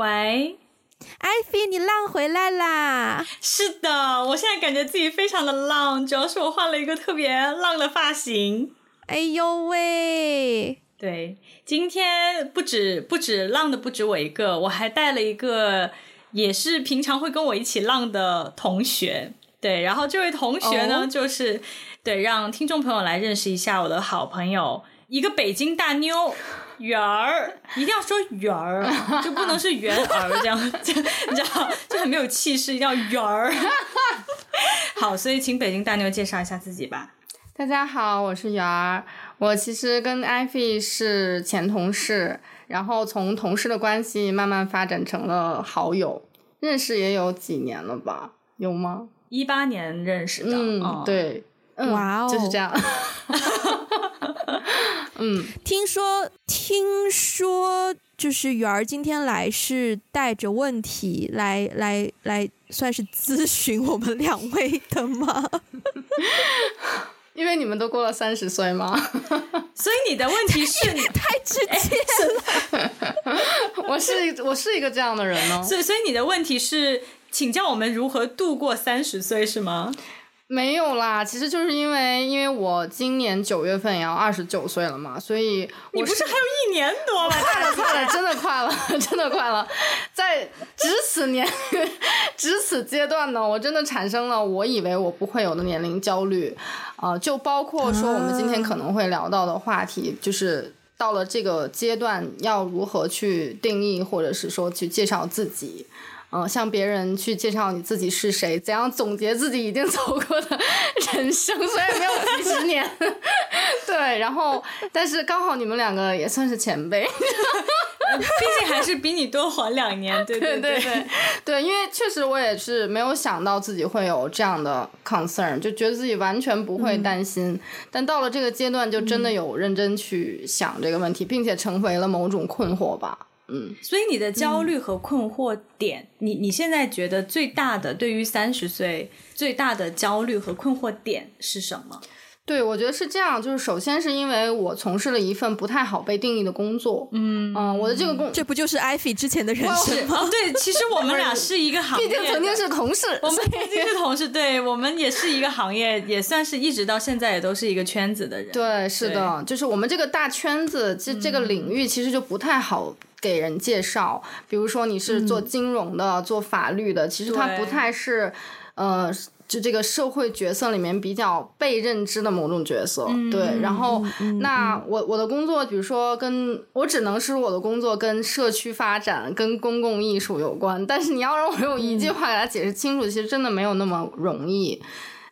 喂，艾菲，你浪回来啦！是的，我现在感觉自己非常的浪，主要是我换了一个特别浪的发型。哎呦喂！对，今天不止不止浪的不止我一个，我还带了一个也是平常会跟我一起浪的同学。对，然后这位同学呢，oh. 就是对，让听众朋友来认识一下我的好朋友，一个北京大妞圆儿，一定要说圆儿，就不能是圆儿这样，就你知道，就很没有气势，一定要圆儿。好，所以请北京大妞介绍一下自己吧。大家好，我是圆儿，我其实跟艾菲是前同事，然后从同事的关系慢慢发展成了好友，认识也有几年了吧？有吗？一八年认识的，嗯，哦、对，哇哦，就是这样。嗯，听说听说，就是圆儿今天来是带着问题来来来，算是咨询我们两位的吗？因为你们都过了三十岁吗？所以你的问题是你太直接了。我是我是一个这样的人哦。所以所以你的问题是。请教我们如何度过三十岁是吗？没有啦，其实就是因为因为我今年九月份也要二十九岁了嘛，所以我你不是还有一年多吗？快了快了，真的快了，真的快了，在值此年值此阶段呢，我真的产生了我以为我不会有的年龄焦虑啊、呃，就包括说我们今天可能会聊到的话题，就是到了这个阶段要如何去定义，或者是说去介绍自己。嗯，向别人去介绍你自己是谁，怎样总结自己已经 走过的人生，虽然没有几十年，对，然后但是刚好你们两个也算是前辈，毕竟还是比你多活两年，对对对对，对，因为确实我也是没有想到自己会有这样的 concern，就觉得自己完全不会担心，嗯、但到了这个阶段，就真的有认真去想这个问题，嗯、并且成为了某种困惑吧。嗯，所以你的焦虑和困惑点，你你现在觉得最大的对于三十岁最大的焦虑和困惑点是什么？对，我觉得是这样，就是首先是因为我从事了一份不太好被定义的工作，嗯嗯，我的这个工，这不就是艾菲之前的人生吗？对，其实我们俩是一个行业，毕竟曾经是同事，我们毕竟是同事，对，我们也是一个行业，也算是一直到现在也都是一个圈子的人。对，是的，就是我们这个大圈子，这这个领域其实就不太好给人介绍。比如说你是做金融的，嗯、做法律的，其实它不太是，呃。就这个社会角色里面比较被认知的某种角色，嗯、对。然后，嗯、那我我的工作，比如说跟我只能是我的工作跟社区发展、跟公共艺术有关。但是你要让我用一句话给他解释清楚，嗯、其实真的没有那么容易。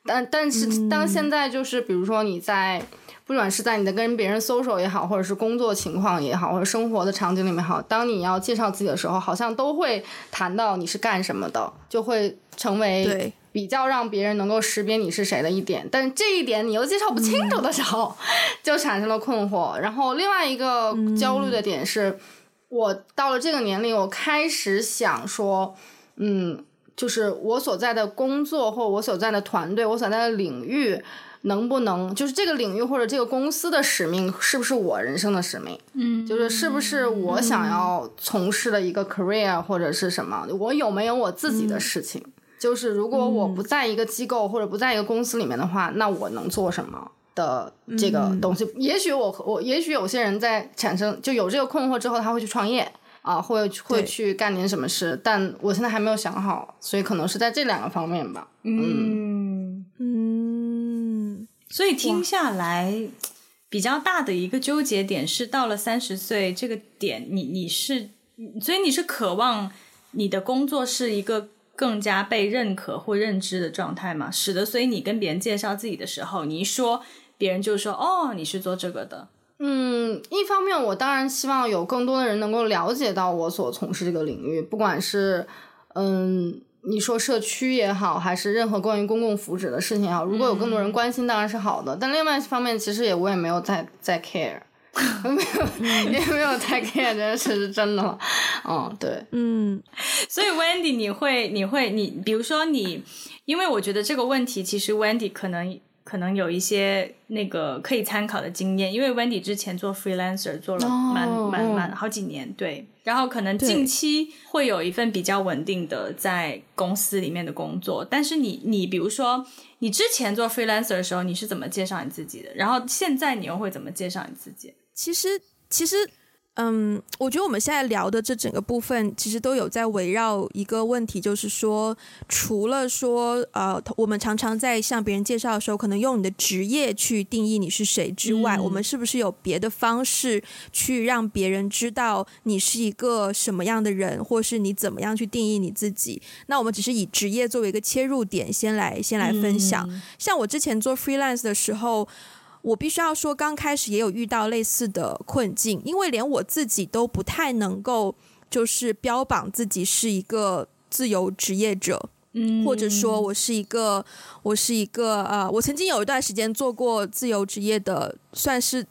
但但是当现在就是比如说你在，不管是在你的跟别人 social 也好，或者是工作情况也好，或者生活的场景里面好，当你要介绍自己的时候，好像都会谈到你是干什么的，就会成为对。比较让别人能够识别你是谁的一点，但是这一点你又介绍不清楚的时候，嗯、就产生了困惑。然后另外一个焦虑的点是，嗯、我到了这个年龄，我开始想说，嗯，就是我所在的工作或我所在的团队，我所在的领域，能不能就是这个领域或者这个公司的使命，是不是我人生的使命？嗯，就是是不是我想要从事的一个 career 或者是什么？我有没有我自己的事情？嗯就是如果我不在一个机构或者不在一个公司里面的话，嗯、那我能做什么的这个东西？嗯、也许我我也许有些人在产生就有这个困惑之后，他会去创业啊，会会去干点什么事，但我现在还没有想好，所以可能是在这两个方面吧。嗯嗯，所以听下来比较大的一个纠结点是到了三十岁这个点，你你是所以你是渴望你的工作是一个。更加被认可或认知的状态嘛，使得所以你跟别人介绍自己的时候，你一说，别人就说哦，你是做这个的。嗯，一方面我当然希望有更多的人能够了解到我所从事这个领域，不管是嗯你说社区也好，还是任何关于公共福祉的事情也好，如果有更多人关心，当然是好的。嗯、但另外一方面，其实也我也没有在在 care。没有，也没有太 care 这件事是真的了。嗯，对，嗯，所以 Wendy，你会，你会，你比如说你，因为我觉得这个问题，其实 Wendy 可能可能有一些那个可以参考的经验，因为 Wendy 之前做 freelancer 做了蛮蛮蛮好几年，对，然后可能近期会有一份比较稳定的在公司里面的工作，但是你你比如说你之前做 freelancer 的时候，你是怎么介绍你自己的？然后现在你又会怎么介绍你自己？其实其实。嗯，我觉得我们现在聊的这整个部分，其实都有在围绕一个问题，就是说，除了说，呃，我们常常在向别人介绍的时候，可能用你的职业去定义你是谁之外，嗯，我们是不是有别的方式去让别人知道你是一个什么样的人，或是你怎么样去定义你自己？那我们只是以职业作为一个切入点，先来先来分享。嗯，像我之前做 freelance 的时候。我必须要说，刚开始也有遇到类似的困境，因为连我自己都不太能够，就是标榜自己是一个自由职业者，嗯，或者说我是一个，我是一个，呃，我曾经有一段时间做过自由职业的，算是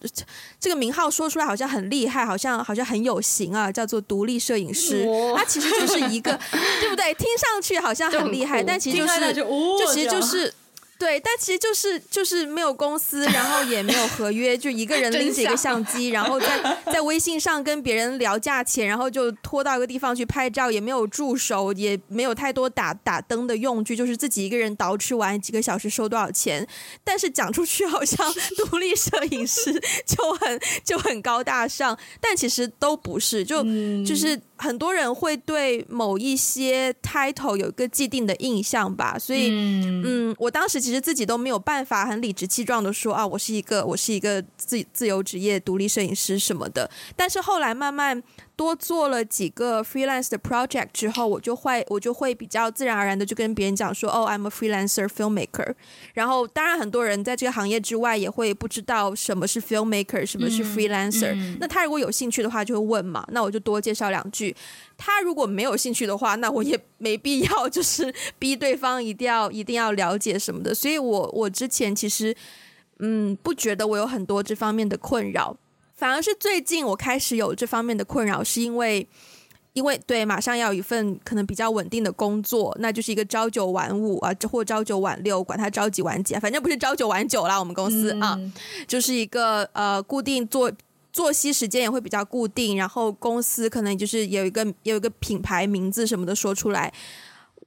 这个名号说出来好像很厉害，好像好像很有型啊，叫做独立摄影师，它其实就是一个，对不对？听上去好像很厉害，但其实就是，就其实就是。对，但其实就是就是没有公司，然后也没有合约，就一个人 拎着一个相机，然后在 在微信上跟别人聊价钱，然后就拖到一个地方去拍照，也没有助手，也没有太多打打灯的用具，就是自己一个人捯饬完几个小时收多少钱。但是讲出去好像独立摄影师 就很就很高大上，但其实都不是，就就是。很多人会对某一些 title 有一个既定的印象吧，所以，嗯，嗯，我当时其实自己都没有办法很理直气壮的说啊，我是一个我是一个自自由职业独立摄影师什么的，但是后来慢慢。多做了几个 freelance 的 project 之后，我就会我就会比较自然而然的就跟别人讲说，哦，I'm a freelancer filmmaker。然后，当然很多人在这个行业之外也会不知道什么是 filmmaker，什么是 freelancer。嗯嗯。那他如果有兴趣的话，就会问嘛。那我就多介绍两句。他如果没有兴趣的话，那我也没必要就是逼对方一定要一定要了解什么的。所以我我之前其实嗯不觉得我有很多这方面的困扰。反而是最近我开始有这方面的困扰，是因为，因为对，马上要有一份可能比较稳定的工作，那就是一个朝九晚五啊，或朝九晚六，管他朝几晚几，反正不是朝九晚九啦。我们公司、嗯、啊，就是一个呃固定作作息时间也会比较固定，然后公司可能就是有一个有一个品牌名字什么的说出来。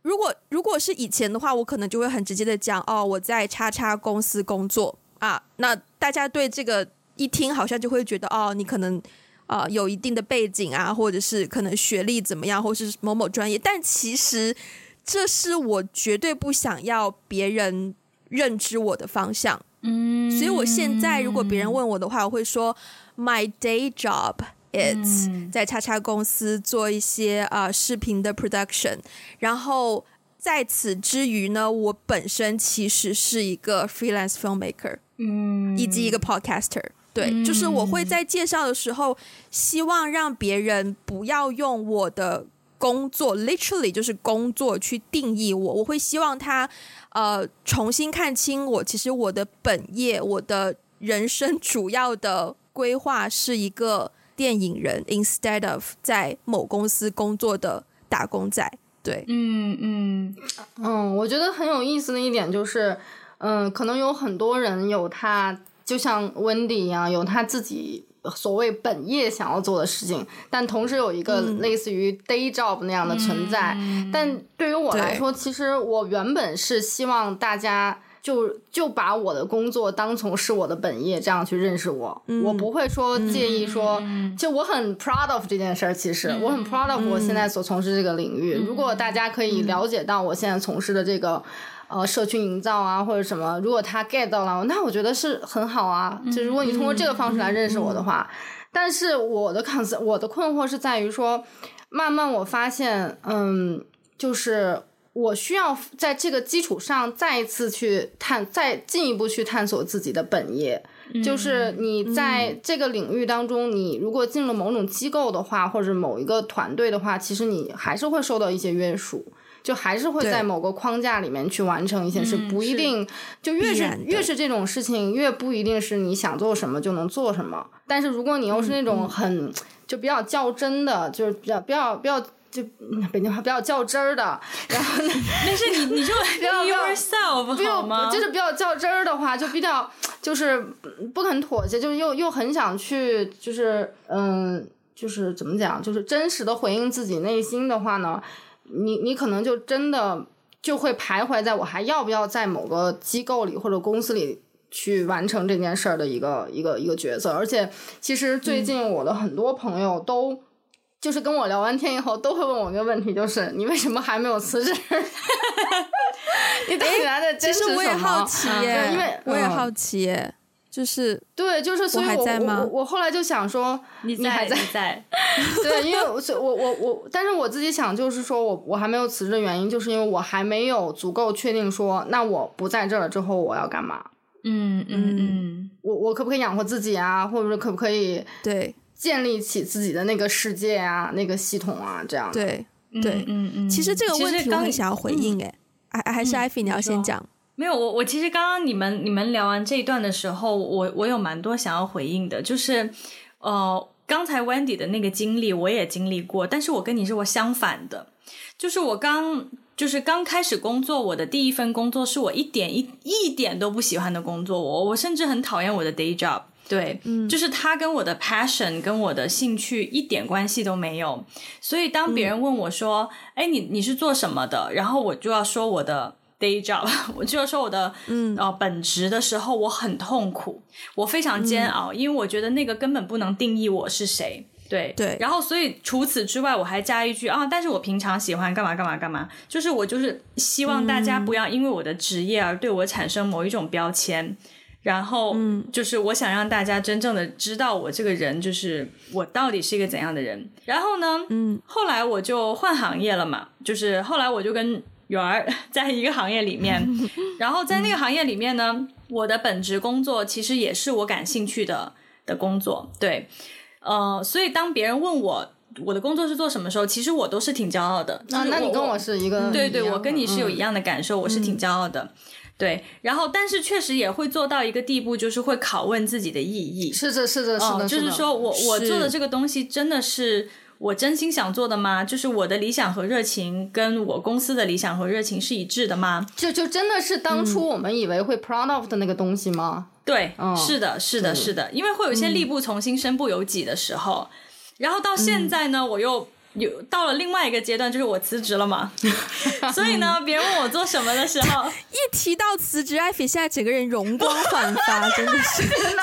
如果如果是以前的话，我可能就会很直接的讲哦，我在叉叉公司工作啊，那大家对这个。一听好像就会觉得哦，你可能啊、呃、有一定的背景啊，或者是可能学历怎么样，或是某某专业。但其实这是我绝对不想要别人认知我的方向。嗯，所以我现在如果别人问我的话，我会说 My day job is、嗯、在叉叉公司做一些啊、呃、视频的 production。然后在此之余呢，我本身其实是一个 freelance filmmaker，嗯，以及一个 podcaster。对，就是我会在介绍的时候，希望让别人不要用我的工作，literally 就是工作去定义我。我会希望他，呃，重新看清我。其实我的本业，我的人生主要的规划是一个电影人，instead of 在某公司工作的打工仔。对，嗯嗯嗯，我觉得很有意思的一点就是，嗯、呃，可能有很多人有他。就像 Wendy 一样，有他自己所谓本业想要做的事情，但同时有一个类似于 day job 那样的存在。嗯、但对于我来说，其实我原本是希望大家就就把我的工作当成是我的本业，这样去认识我。嗯、我不会说介意说，嗯、就我很 proud of 这件事儿。其实、嗯、我很 proud of 我现在所从事这个领域。嗯、如果大家可以了解到我现在从事的这个。呃，社区营造啊，或者什么，如果他 get 到了，那我觉得是很好啊。就如果你通过这个方式来认识我的话，嗯嗯嗯、但是我的 concern，我的困惑是在于说，慢慢我发现，嗯，就是我需要在这个基础上再一次去探，再进一步去探索自己的本业。嗯、就是你在这个领域当中，你如果进了某种机构的话，或者某一个团队的话，其实你还是会受到一些约束。就还是会在某个框架里面去完成一些事，不一定就越是越是这种事情，越不一定是你想做什么就能做什么。但是如果你又是那种很就比较较真的，就是比较比较比较就北京话比较较真儿的，然后呢，但是你你就 比较 yourself 好吗？就是比较较真儿的话，就比较就是不肯妥协，就是又又很想去，就是嗯，就是怎么讲，就是真实的回应自己内心的话呢，你你可能就真的就会徘徊在我还要不要在某个机构里或者公司里去完成这件事儿的一个一个一个角色，而且其实最近我的很多朋友都。嗯就是跟我聊完天以后，都会问我一个问题，就是你为什么还没有辞职？你到底来的真是什么？其实我也好奇耶，因为我也好奇耶，就是对，就是所以我，我还在吗？我我后来就想说，你你还在？在对，因为我我我我，但是我自己想，就是说我我还没有辞职的原因，就是因为我还没有足够确定说，那我不在这儿了之后我要干嘛？嗯嗯嗯，我我可不可以养活自己啊？或者说可不可以？对。建立起自己的那个世界啊，那个系统啊，这样对对，嗯嗯。其实这个问题我很想要回应，哎，还还是艾菲你要先讲。没有，我我其实刚刚你们你们聊完这一段的时候，我我有蛮多想要回应的，就是呃，刚才 Wendy 的那个经历我也经历过，但是我跟你是我相反的，就是我刚就是刚开始工作，我的第一份工作是我一点一一点都不喜欢的工作，我我甚至很讨厌我的 day job。对，嗯，就是他跟我的 passion 跟我的兴趣一点关系都没有，所以当别人问我说：“哎、嗯，你你是做什么的？”然后我就要说我的 day job，我就是说我的嗯本职的时候，我很痛苦，我非常煎熬，嗯、因为我觉得那个根本不能定义我是谁。对对，然后所以除此之外，我还加一句啊，但是我平常喜欢干嘛干嘛干嘛，就是我就是希望大家不要因为我的职业而对我产生某一种标签。然后，嗯，就是我想让大家真正的知道我这个人，就是我到底是一个怎样的人。然后呢，嗯，后来我就换行业了嘛，就是后来我就跟媛儿在一个行业里面，然后在那个行业里面呢，我的本职工作其实也是我感兴趣的的工作，对，呃，所以当别人问我我的工作是做什么时候，其实我都是挺骄傲的。那那你跟我是一个，对对，我跟你是有一样的感受，我是挺骄傲的。对，然后但是确实也会做到一个地步，就是会拷问自己的意义。是的，是的，是的，哦、就是说我我做的这个东西真的是我真心想做的吗？就是我的理想和热情跟我公司的理想和热情是一致的吗？就就真的是当初我们以为会 proud of 的那个东西吗？嗯、对，哦、是的，是的，是的，因为会有一些力不从心、身不由己的时候，嗯、然后到现在呢，我又。有到了另外一个阶段，就是我辞职了嘛，所以呢，别人问我做什么的时候，一提到辞职，艾菲现在整个人容光焕发，真的是，天哪，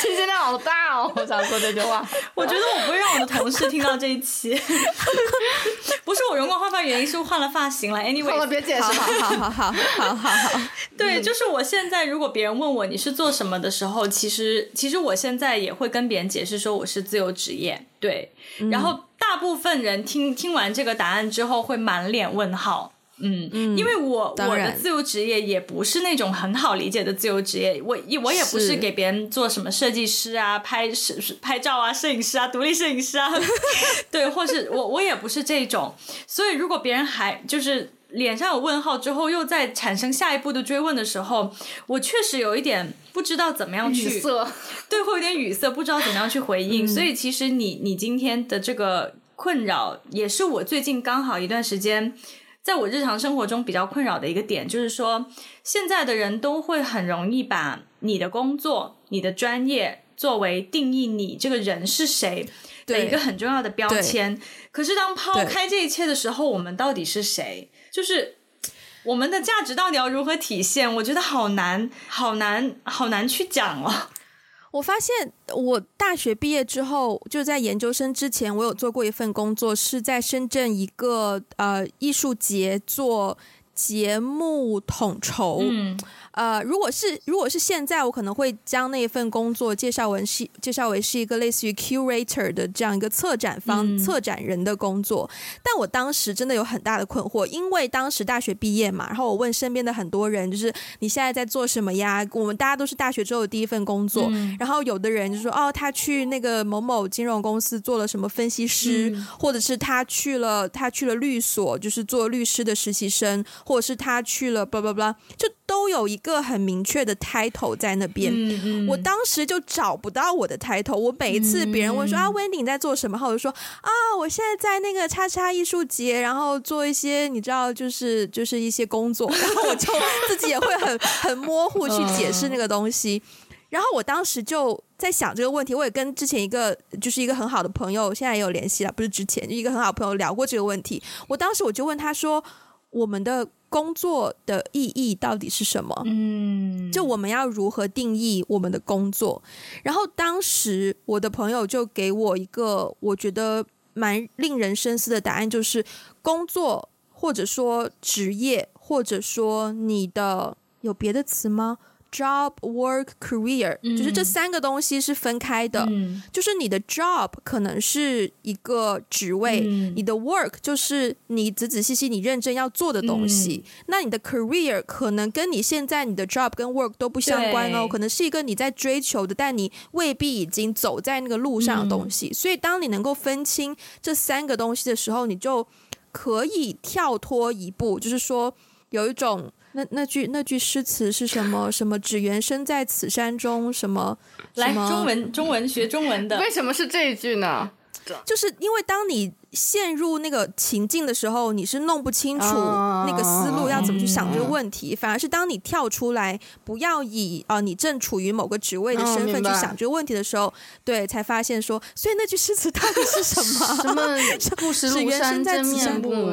信息量好大哦！我想说这句话，我觉得我不会让我的同事听到这一期，不是我容光焕发，原因是换了发型了。Anyway，好了，别解释，好。好好好好好好，对，就是我现在如果别人问我你是做什么的时候，其实其实我现在也会跟别人解释说我是自由职业。对，然后大部分人听听完这个答案之后会满脸问号，嗯，嗯，因为我我的自由职业也不是那种很好理解的自由职业，我我也不是给别人做什么设计师啊、拍摄拍照啊、摄影师啊、独立摄影师啊，对，或是我我也不是这种，所以如果别人还就是。脸上有问号之后，又在产生下一步的追问的时候，我确实有一点不知道怎么样去，对，会有点语塞，不知道怎么样去回应。嗯、所以其实你你今天的这个困扰，也是我最近刚好一段时间，在我日常生活中比较困扰的一个点，就是说现在的人都会很容易把你的工作、你的专业作为定义你这个人是谁的一个很重要的标签。可是当抛开这一切的时候，我们到底是谁？就是我们的价值到底要如何体现？我觉得好难，好难，好难去讲哦。我发现我大学毕业之后，就在研究生之前，我有做过一份工作，是在深圳一个呃艺术节做节目统筹。嗯。呃，如果是如果是现在，我可能会将那一份工作介绍为是介绍为是一个类似于 curator 的这样一个策展方、嗯、策展人的工作。但我当时真的有很大的困惑，因为当时大学毕业嘛，然后我问身边的很多人，就是你现在在做什么呀？我们大家都是大学之后的第一份工作，嗯、然后有的人就说哦，他去那个某某金融公司做了什么分析师，嗯、或者是他去了他去了律所，就是做律师的实习生，或者是他去了 blah blah blah，就都。都有一个很明确的 title 在那边。我当时就找不到我的 title。我每一次别人问说、嗯、啊，Wendy 你在做什么？我就说啊，我现在在那个叉叉艺术节，然后做一些你知道，就是就是一些工作。然后我就自己也会很 很模糊去解释那个东西。然后我当时就在想这个问题，我也跟之前一个就是一个很好的朋友，现在也有联系了，不是之前就一个很好朋友聊过这个问题。我当时我就问他说：“我们的工作的意义到底是什么？嗯，就我们要如何定义我们的工作？”然后当时我的朋友就给我一个我觉得蛮令人深思的答案，就是工作或者说职业，或者说你的有别的词吗？Job, work, career，嗯，就是这三个东西是分开的。嗯，就是你的 job 可能是一个职位，嗯，你的 work 就是你仔仔细细、你认真要做的东西。嗯，那你的 career 可能跟你现在你的 job 跟 work 都不相关哦，可能是一个你在追求的，但你未必已经走在那个路上的东西。嗯，所以，当你能够分清这三个东西的时候，你就可以跳脱一步，就是说有一种。那那句那句诗词是什么？什么只缘身在此山中？什么？来中文中文学中文的，为什么是这一句呢？就是因为当你陷入那个情境的时候，你是弄不清楚那个思路要怎么去想这个问题，反而是当你跳出来，不要以啊、呃、你正处于某个职位的身份去想这个问题的时候，对，才发现说，所以那句诗词到底是什么？什么不识庐山真面目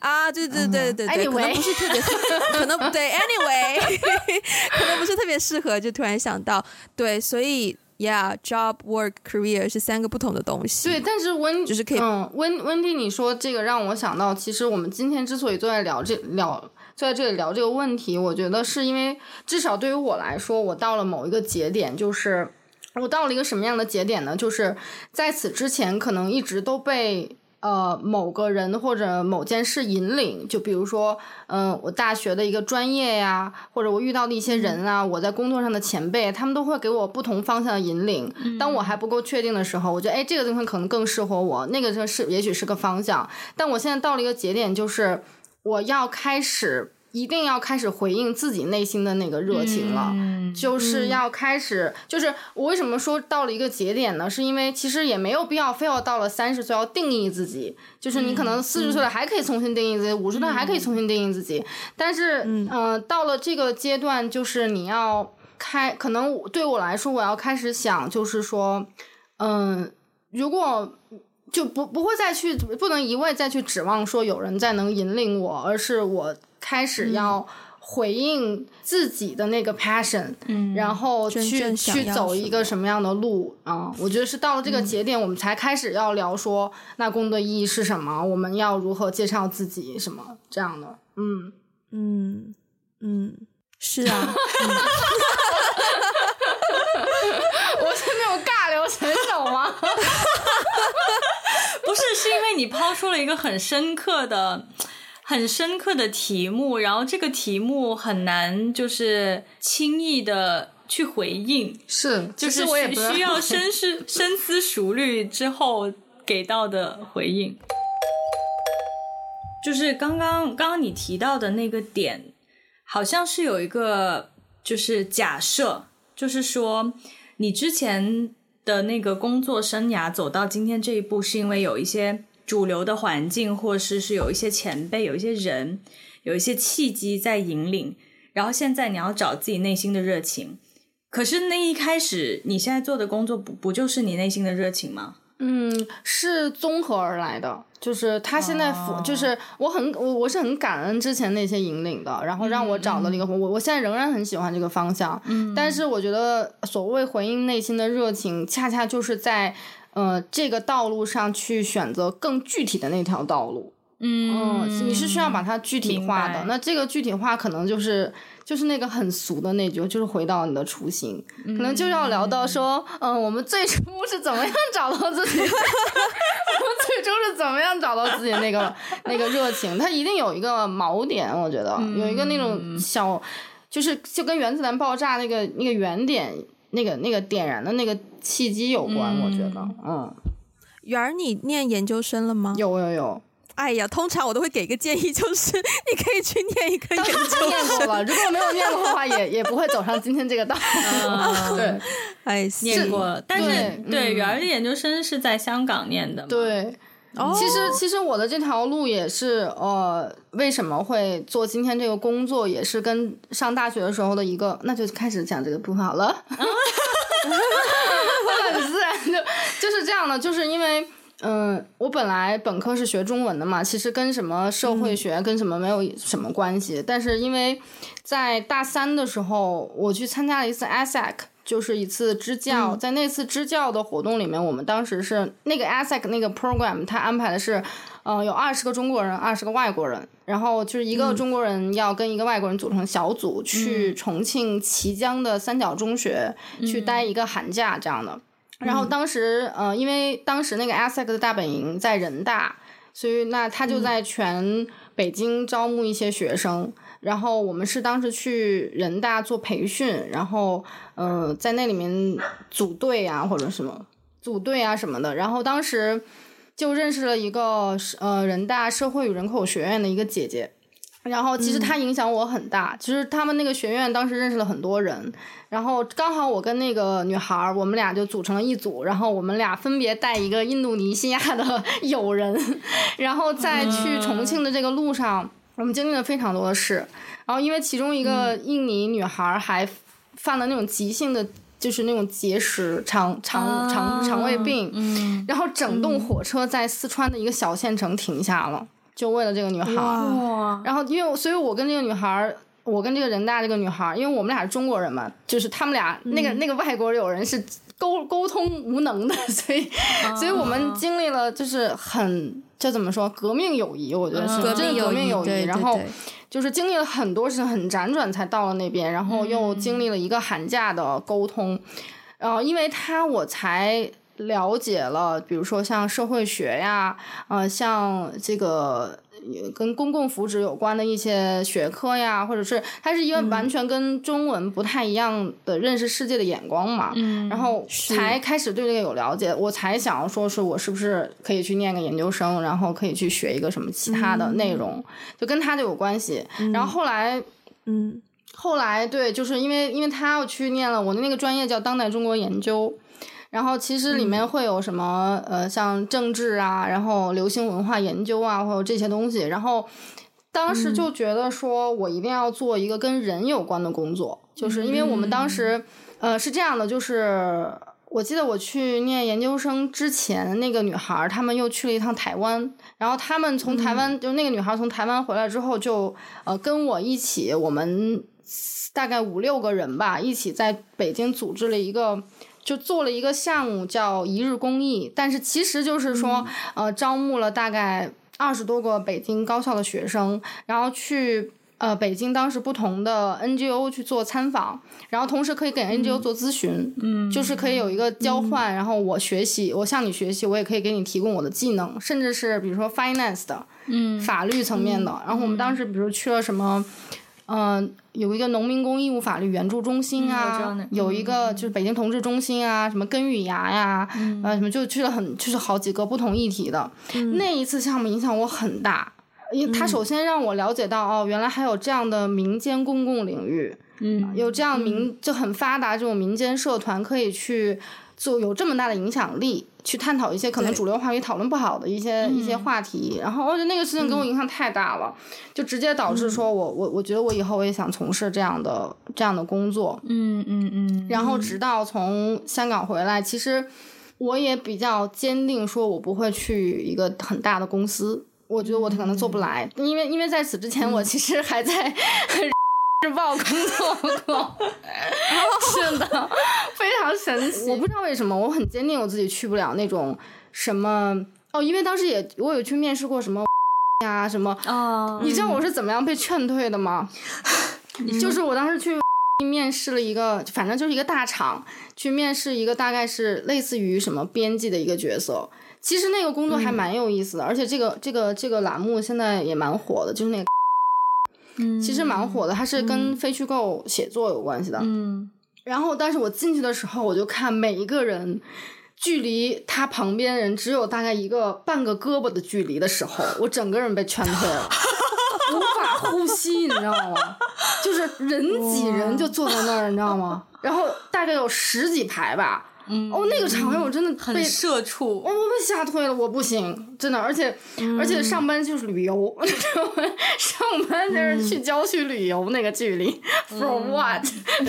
啊？对对对对对，可能不是特别，可能不对，anyway，可能不是特别适合，就突然想到，对，所以。Yeah, job, work, career 是三个不同的东西。对，但是温就是可以。嗯，温温蒂，你说这个让我想到，其实我们今天之所以坐在聊这聊，坐在这里聊这个问题，我觉得是因为至少对于我来说，我到了某一个节点，就是我到了一个什么样的节点呢？就是在此之前，可能一直都被。呃，某个人或者某件事引领，就比如说，嗯、呃，我大学的一个专业呀，或者我遇到的一些人啊，我在工作上的前辈，他们都会给我不同方向的引领。当我还不够确定的时候，我觉得，哎，这个地方可能更适合我，那个就是也许是个方向。但我现在到了一个节点，就是我要开始。一定要开始回应自己内心的那个热情了，嗯、就是要开始，嗯、就是我为什么说到了一个节点呢？是因为其实也没有必要非要到了三十岁要定义自己，就是你可能四十岁了还可以重新定义自己，五十岁还可以重新定义自己，但是嗯、呃，到了这个阶段，就是你要开，可能对我来说，我要开始想，就是说，嗯、呃，如果就不不会再去，不能一味再去指望说有人再能引领我，而是我。开始要回应自己的那个 passion，嗯，然后去去走一个什么样的路啊？嗯，我觉得是到了这个节点，我们才开始要聊说，那工作意义是什么？我们要如何介绍自己什么这样的？嗯嗯嗯，是啊，嗯、我是那种尬聊选手吗？不是，是因为你抛出了一个很深刻的。很深刻的题目，然后这个题目很难，就是轻易的去回应，是，就是我也需要 深思深思熟虑之后给到的回应。就是刚刚刚刚你提到的那个点，好像是有一个就是假设，就是说你之前的那个工作生涯走到今天这一步，是因为有一些。主流的环境，或是是有一些前辈、有一些人、有一些契机在引领，然后现在你要找自己内心的热情。可是那一开始你现在做的工作不不就是你内心的热情吗？嗯，是综合而来的，就是他现在就是我很我我是很感恩之前那些引领的，然后让我找到了一个我、嗯、我现在仍然很喜欢这个方向。嗯，但是我觉得所谓回应内心的热情，恰恰就是在。呃，这个道路上去选择更具体的那条道路，嗯，呃、你是需要把它具体化的。那这个具体化可能就是就是那个很俗的那句，就是回到你的初心，嗯、可能就要聊到说，嗯、呃，我们最初是怎么样找到自己，我们最初是怎么样找到自己那个那个热情，它一定有一个锚点，我觉得、嗯、有一个那种小，就是就跟原子弹爆炸那个那个原点。那个那个点燃的那个契机有关，嗯、我觉得，嗯。圆儿，你念研究生了吗？有有有，哎呀，通常我都会给个建议，就是你可以去念一个研究生念过了，如果没有念过的话，也也不会走上今天这个道。嗯、对，哎，念过了，但是对，圆，儿的研究生是在香港念的。对，哦、其实其实我的这条路也是，呃，为什么会做今天这个工作，也是跟上大学的时候的一个，那就开始讲这个部分好了。很自然的就是这样的，就是因为。嗯，我本来本科是学中文的嘛，其实跟什么社会学、嗯、跟什么没有什么关系。但是因为在大三的时候，我去参加了一次 ASEC，就是一次支教。嗯、在那次支教的活动里面，我们当时是那个 ASEC 那个 program，他安排的是，呃，有二十个中国人，二十个外国人，然后就是一个中国人要跟一个外国人组成小组，嗯、去重庆綦江的三角中学、嗯、去待一个寒假这样的。然后当时，呃，因为当时那个 ASEC 的大本营在人大，所以那他就在全北京招募一些学生。嗯、然后我们是当时去人大做培训，然后呃，在那里面组队啊或者什么组队啊什么的。然后当时就认识了一个呃人大社会与人口学院的一个姐姐。然后其实他影响我很大，其实、嗯、他们那个学院当时认识了很多人，然后刚好我跟那个女孩，我们俩就组成了一组，然后我们俩分别带一个印度尼西亚的 友人，然后在去重庆的这个路上，嗯、我们经历了非常多的事，然后因为其中一个印尼女孩还犯了那种急性的，就是那种结石、肠肠肠肠胃病，嗯、然后整栋火车在四川的一个小县城停下了。就为了这个女孩，哇。然后因为所以，我跟这个女孩，我跟这个人大这个女孩，因为我们俩是中国人嘛，就是他们俩那个、嗯、那个外国友人是沟沟通无能的，所以，啊、所以我们经历了就是很这怎么说革命友谊，我觉得是、嗯、真的革命友谊，然后就是经历了很多事，很辗转才到了那边，然后又经历了一个寒假的沟通，然后、嗯呃、因为他我才。了解了，比如说像社会学呀，呃，像这个跟公共福祉有关的一些学科呀，或者是它是因为完全跟中文不太一样的认识世界的眼光嘛，嗯，然后才开始对这个有了解，我才想要说是我是不是可以去念个研究生，然后可以去学一个什么其他的内容，嗯、就跟他就有关系。嗯、然后后来，嗯，后来对，就是因为因为他要去念了，我的那个专业叫当代中国研究。然后其实里面会有什么、嗯、呃，像政治啊，然后流行文化研究啊，或者这些东西。然后当时就觉得说，我一定要做一个跟人有关的工作，嗯、就是因为我们当时呃是这样的，就是我记得我去念研究生之前，那个女孩他们又去了一趟台湾，然后他们从台湾，嗯、就那个女孩从台湾回来之后就，就呃跟我一起，我们大概五六个人吧，一起在北京组织了一个。就做了一个项目叫一日公益，但是其实就是说，嗯、呃，招募了大概二十多个北京高校的学生，然后去呃北京当时不同的 NGO 去做参访，然后同时可以给 NGO 做咨询，嗯，就是可以有一个交换，嗯、然后我学习，我向你学习，我也可以给你提供我的技能，甚至是比如说 finance 的，嗯，法律层面的，嗯、然后我们当时比如去了什么。嗯、呃，有一个农民工义务法律援助中心啊，嗯、有一个就是北京同志中心啊，嗯、什么根与芽呀，嗯、呃，什么就去了很就是好几个不同议题的。嗯、那一次项目影响我很大，因为他首先让我了解到、嗯、哦，原来还有这样的民间公共领域，嗯，有这样民、嗯、就很发达这种民间社团可以去。做有这么大的影响力，去探讨一些可能主流话语讨论不好的一些一些话题，嗯、然后我觉得那个事情给我影响太大了，嗯、就直接导致说我我我觉得我以后我也想从事这样的这样的工作，嗯嗯嗯，嗯嗯然后直到从香港回来，其实我也比较坚定说我不会去一个很大的公司，我觉得我可能做不来，嗯、因为因为在此之前我其实还在。嗯日报工作过，是的，非常神奇。我不知道为什么，我很坚定我自己去不了那种什么哦，因为当时也我有去面试过什么 呀什么哦，你知道我是怎么样被劝退的吗？嗯、就是我当时去 面试了一个，反正就是一个大厂，去面试一个大概是类似于什么编辑的一个角色。其实那个工作还蛮有意思的，嗯、而且这个这个这个栏目现在也蛮火的，就是那个。其实蛮火的，它是跟非虚构写作有关系的。嗯，然后但是我进去的时候，我就看每一个人距离他旁边人只有大概一个半个胳膊的距离的时候，我整个人被劝退了，无法呼吸，你知道吗？就是人挤人就坐在那儿，你知道吗？然后大概有十几排吧。嗯、哦，那个场面我真的被很社畜，我我被吓退了，我不行，真的，而且、嗯、而且上班就是旅游，上班就是去郊区旅游，那个距离、嗯、，for what？、嗯、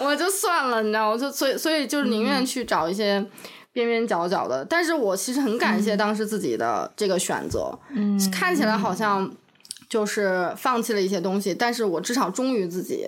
我就算了，你知道，我就所以所以就是宁愿去找一些边边角角的，嗯、但是我其实很感谢当时自己的这个选择，嗯，看起来好像。就是放弃了一些东西，但是我至少忠于自己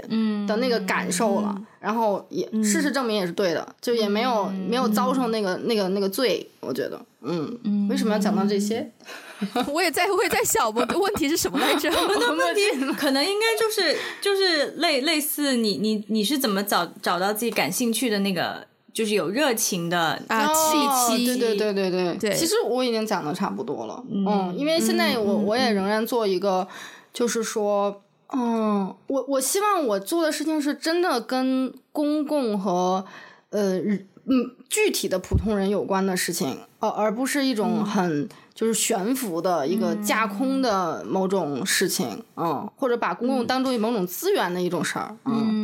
的那个感受了，嗯、然后也、嗯、事实证明也是对的，就也没有、嗯、没有遭受那个、嗯、那个那个罪，我觉得，嗯，嗯为什么要讲到这些？我也在我也在想，我的问题是什么来着？我的问题可能应该就是就是类类似你你你是怎么找找到自己感兴趣的那个？就是有热情的啊，契机，对对对对对。对。其实我已经讲的差不多了，嗯，嗯，因为现在我我也仍然做一个，就是说，嗯，我我希望我做的事情是真的跟公共和呃嗯具体的普通人有关的事情，而而不是一种很就是悬浮的一个架空的某种事情，嗯，或者把公共当做某种资源的一种事儿，嗯。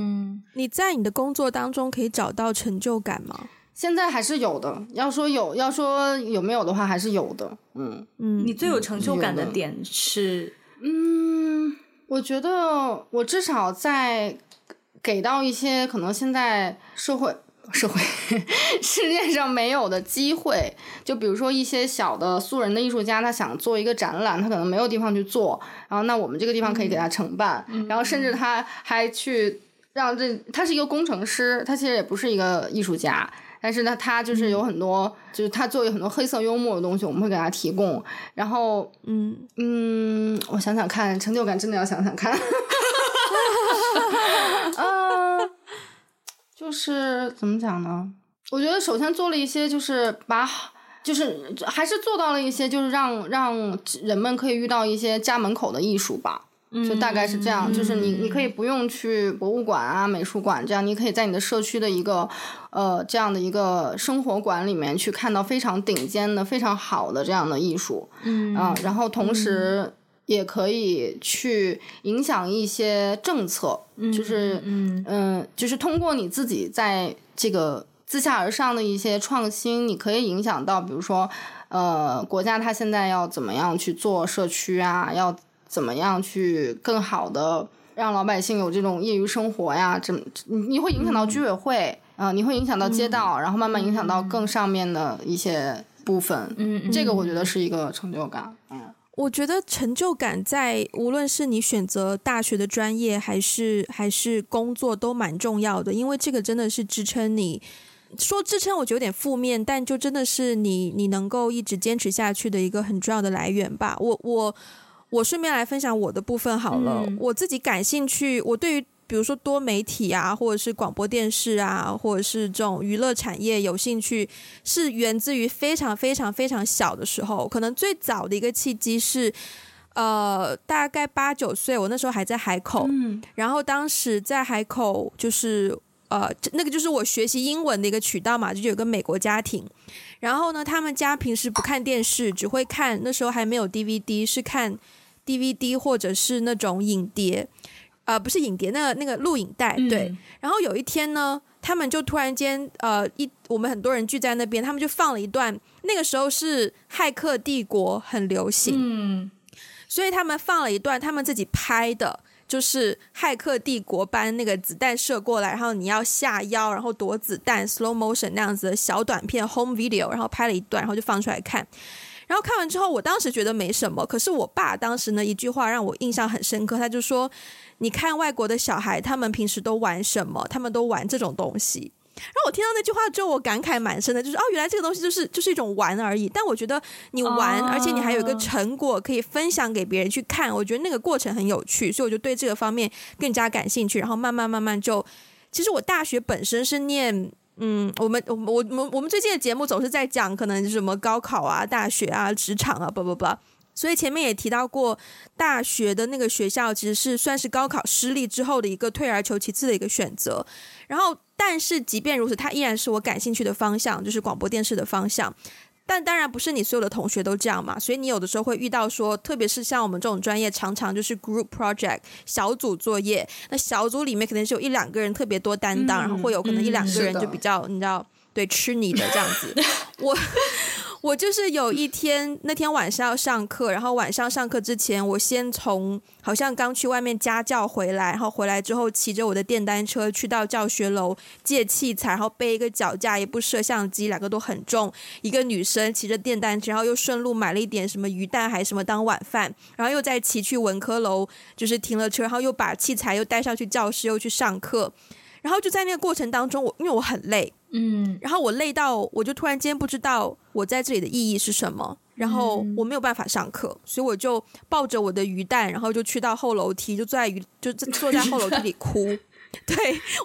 嗯你在你的工作当中可以找到成就感吗？现在还是有的。要说有，要说有没有的话，还是有的。嗯嗯，你最有成就感的点是？嗯，我觉得我至少在给到一些可能现在社会社会世界上没有的机会。就比如说一些小的素人的艺术家，他想做一个展览，他可能没有地方去做，然后那我们这个地方可以给他承办，嗯、然后甚至他还去。让这他是一个工程师，他其实也不是一个艺术家，但是呢，他就是有很多，嗯、就是他做有很多黑色幽默的东西，我们会给他提供。然后，嗯嗯，我想想看，成就感真的要想想看。嗯，就是怎么讲呢？我觉得首先做了一些，就是把，就是还是做到了一些，就是让让人们可以遇到一些家门口的艺术吧。就大概是这样，嗯、就是你你可以不用去博物馆啊、美术馆这样，你可以在你的社区的一个呃这样的一个生活馆里面去看到非常顶尖的、非常好的这样的艺术，嗯。啊，然后同时也可以去影响一些政策，嗯、就是嗯嗯、呃，就是通过你自己在这个自下而上的一些创新，你可以影响到，比如说呃国家它现在要怎么样去做社区啊，要。怎么样去更好的让老百姓有这种业余生活呀？这你会影响到居委会啊、嗯呃，你会影响到街道，嗯、然后慢慢影响到更上面的一些部分。嗯，这个我觉得是一个成就感。嗯，我觉得成就感在无论是你选择大学的专业还是还是工作都蛮重要的，因为这个真的是支撑你。说支撑我觉得有点负面，但就真的是你你能够一直坚持下去的一个很重要的来源吧。我我。我顺便来分享我的部分好了。嗯、我自己感兴趣，我对于比如说多媒体啊，或者是广播电视啊，或者是这种娱乐产业有兴趣，是源自于非常非常非常小的时候。可能最早的一个契机是，呃，大概八九岁，我那时候还在海口，嗯、然后当时在海口就是呃，那个就是我学习英文的一个渠道嘛，就有个美国家庭。然后呢，他们家平时不看电视，只会看，那时候还没有 DVD，是看。DVD 或者是那种影碟，啊、呃，不是影碟，那个那个录影带，对。嗯、然后有一天呢，他们就突然间，呃，一我们很多人聚在那边，他们就放了一段，那个时候是《骇客帝国》很流行，嗯，所以他们放了一段他们自己拍的，就是《骇客帝国》般那个子弹射过来，然后你要下腰，然后躲子弹，slow motion 那样子的小短片 home video，然后拍了一段，然后就放出来看。然后看完之后，我当时觉得没什么。可是我爸当时呢，一句话让我印象很深刻，他就说：“你看外国的小孩，他们平时都玩什么？他们都玩这种东西。”然后我听到那句话之后，我感慨蛮深的，就是哦，原来这个东西就是就是一种玩而已。但我觉得你玩，而且你还有一个成果可以分享给别人去看，我觉得那个过程很有趣，所以我就对这个方面更加感兴趣。然后慢慢慢慢就，其实我大学本身是念。嗯，我们我我我们我们最近的节目总是在讲可能什么高考啊、大学啊、职场啊，不不不，所以前面也提到过，大学的那个学校其实是算是高考失利之后的一个退而求其次的一个选择。然后但是即便如此，它依然是我感兴趣的方向，就是广播电视的方向。但当然不是你所有的同学都这样嘛，所以你有的时候会遇到说，特别是像我们这种专业，常常就是 group project 小组作业，那小组里面肯定是有一两个人特别多担当，嗯、然后会有可能一两个人就比较，嗯、你知道，对，吃你的这样子，我。我就是有一天，那天晚上要上课，然后晚上上课之前，我先从好像刚去外面家教回来，然后回来之后骑着我的电单车去到教学楼借器材，然后背一个脚架，一部摄像机，两个都很重。一个女生骑着电单车，然后又顺路买了一点什么鱼蛋还什么当晚饭，然后又再骑去文科楼，就是停了车，然后又把器材又带上去教室，又去上课。然后就在那个过程当中，我因为我很累。嗯，然后我累到，我就突然间不知道我在这里的意义是什么，然后我没有办法上课，所以我就抱着我的鱼蛋，然后就去到后楼梯，就坐在鱼，就坐在后楼梯里哭。对，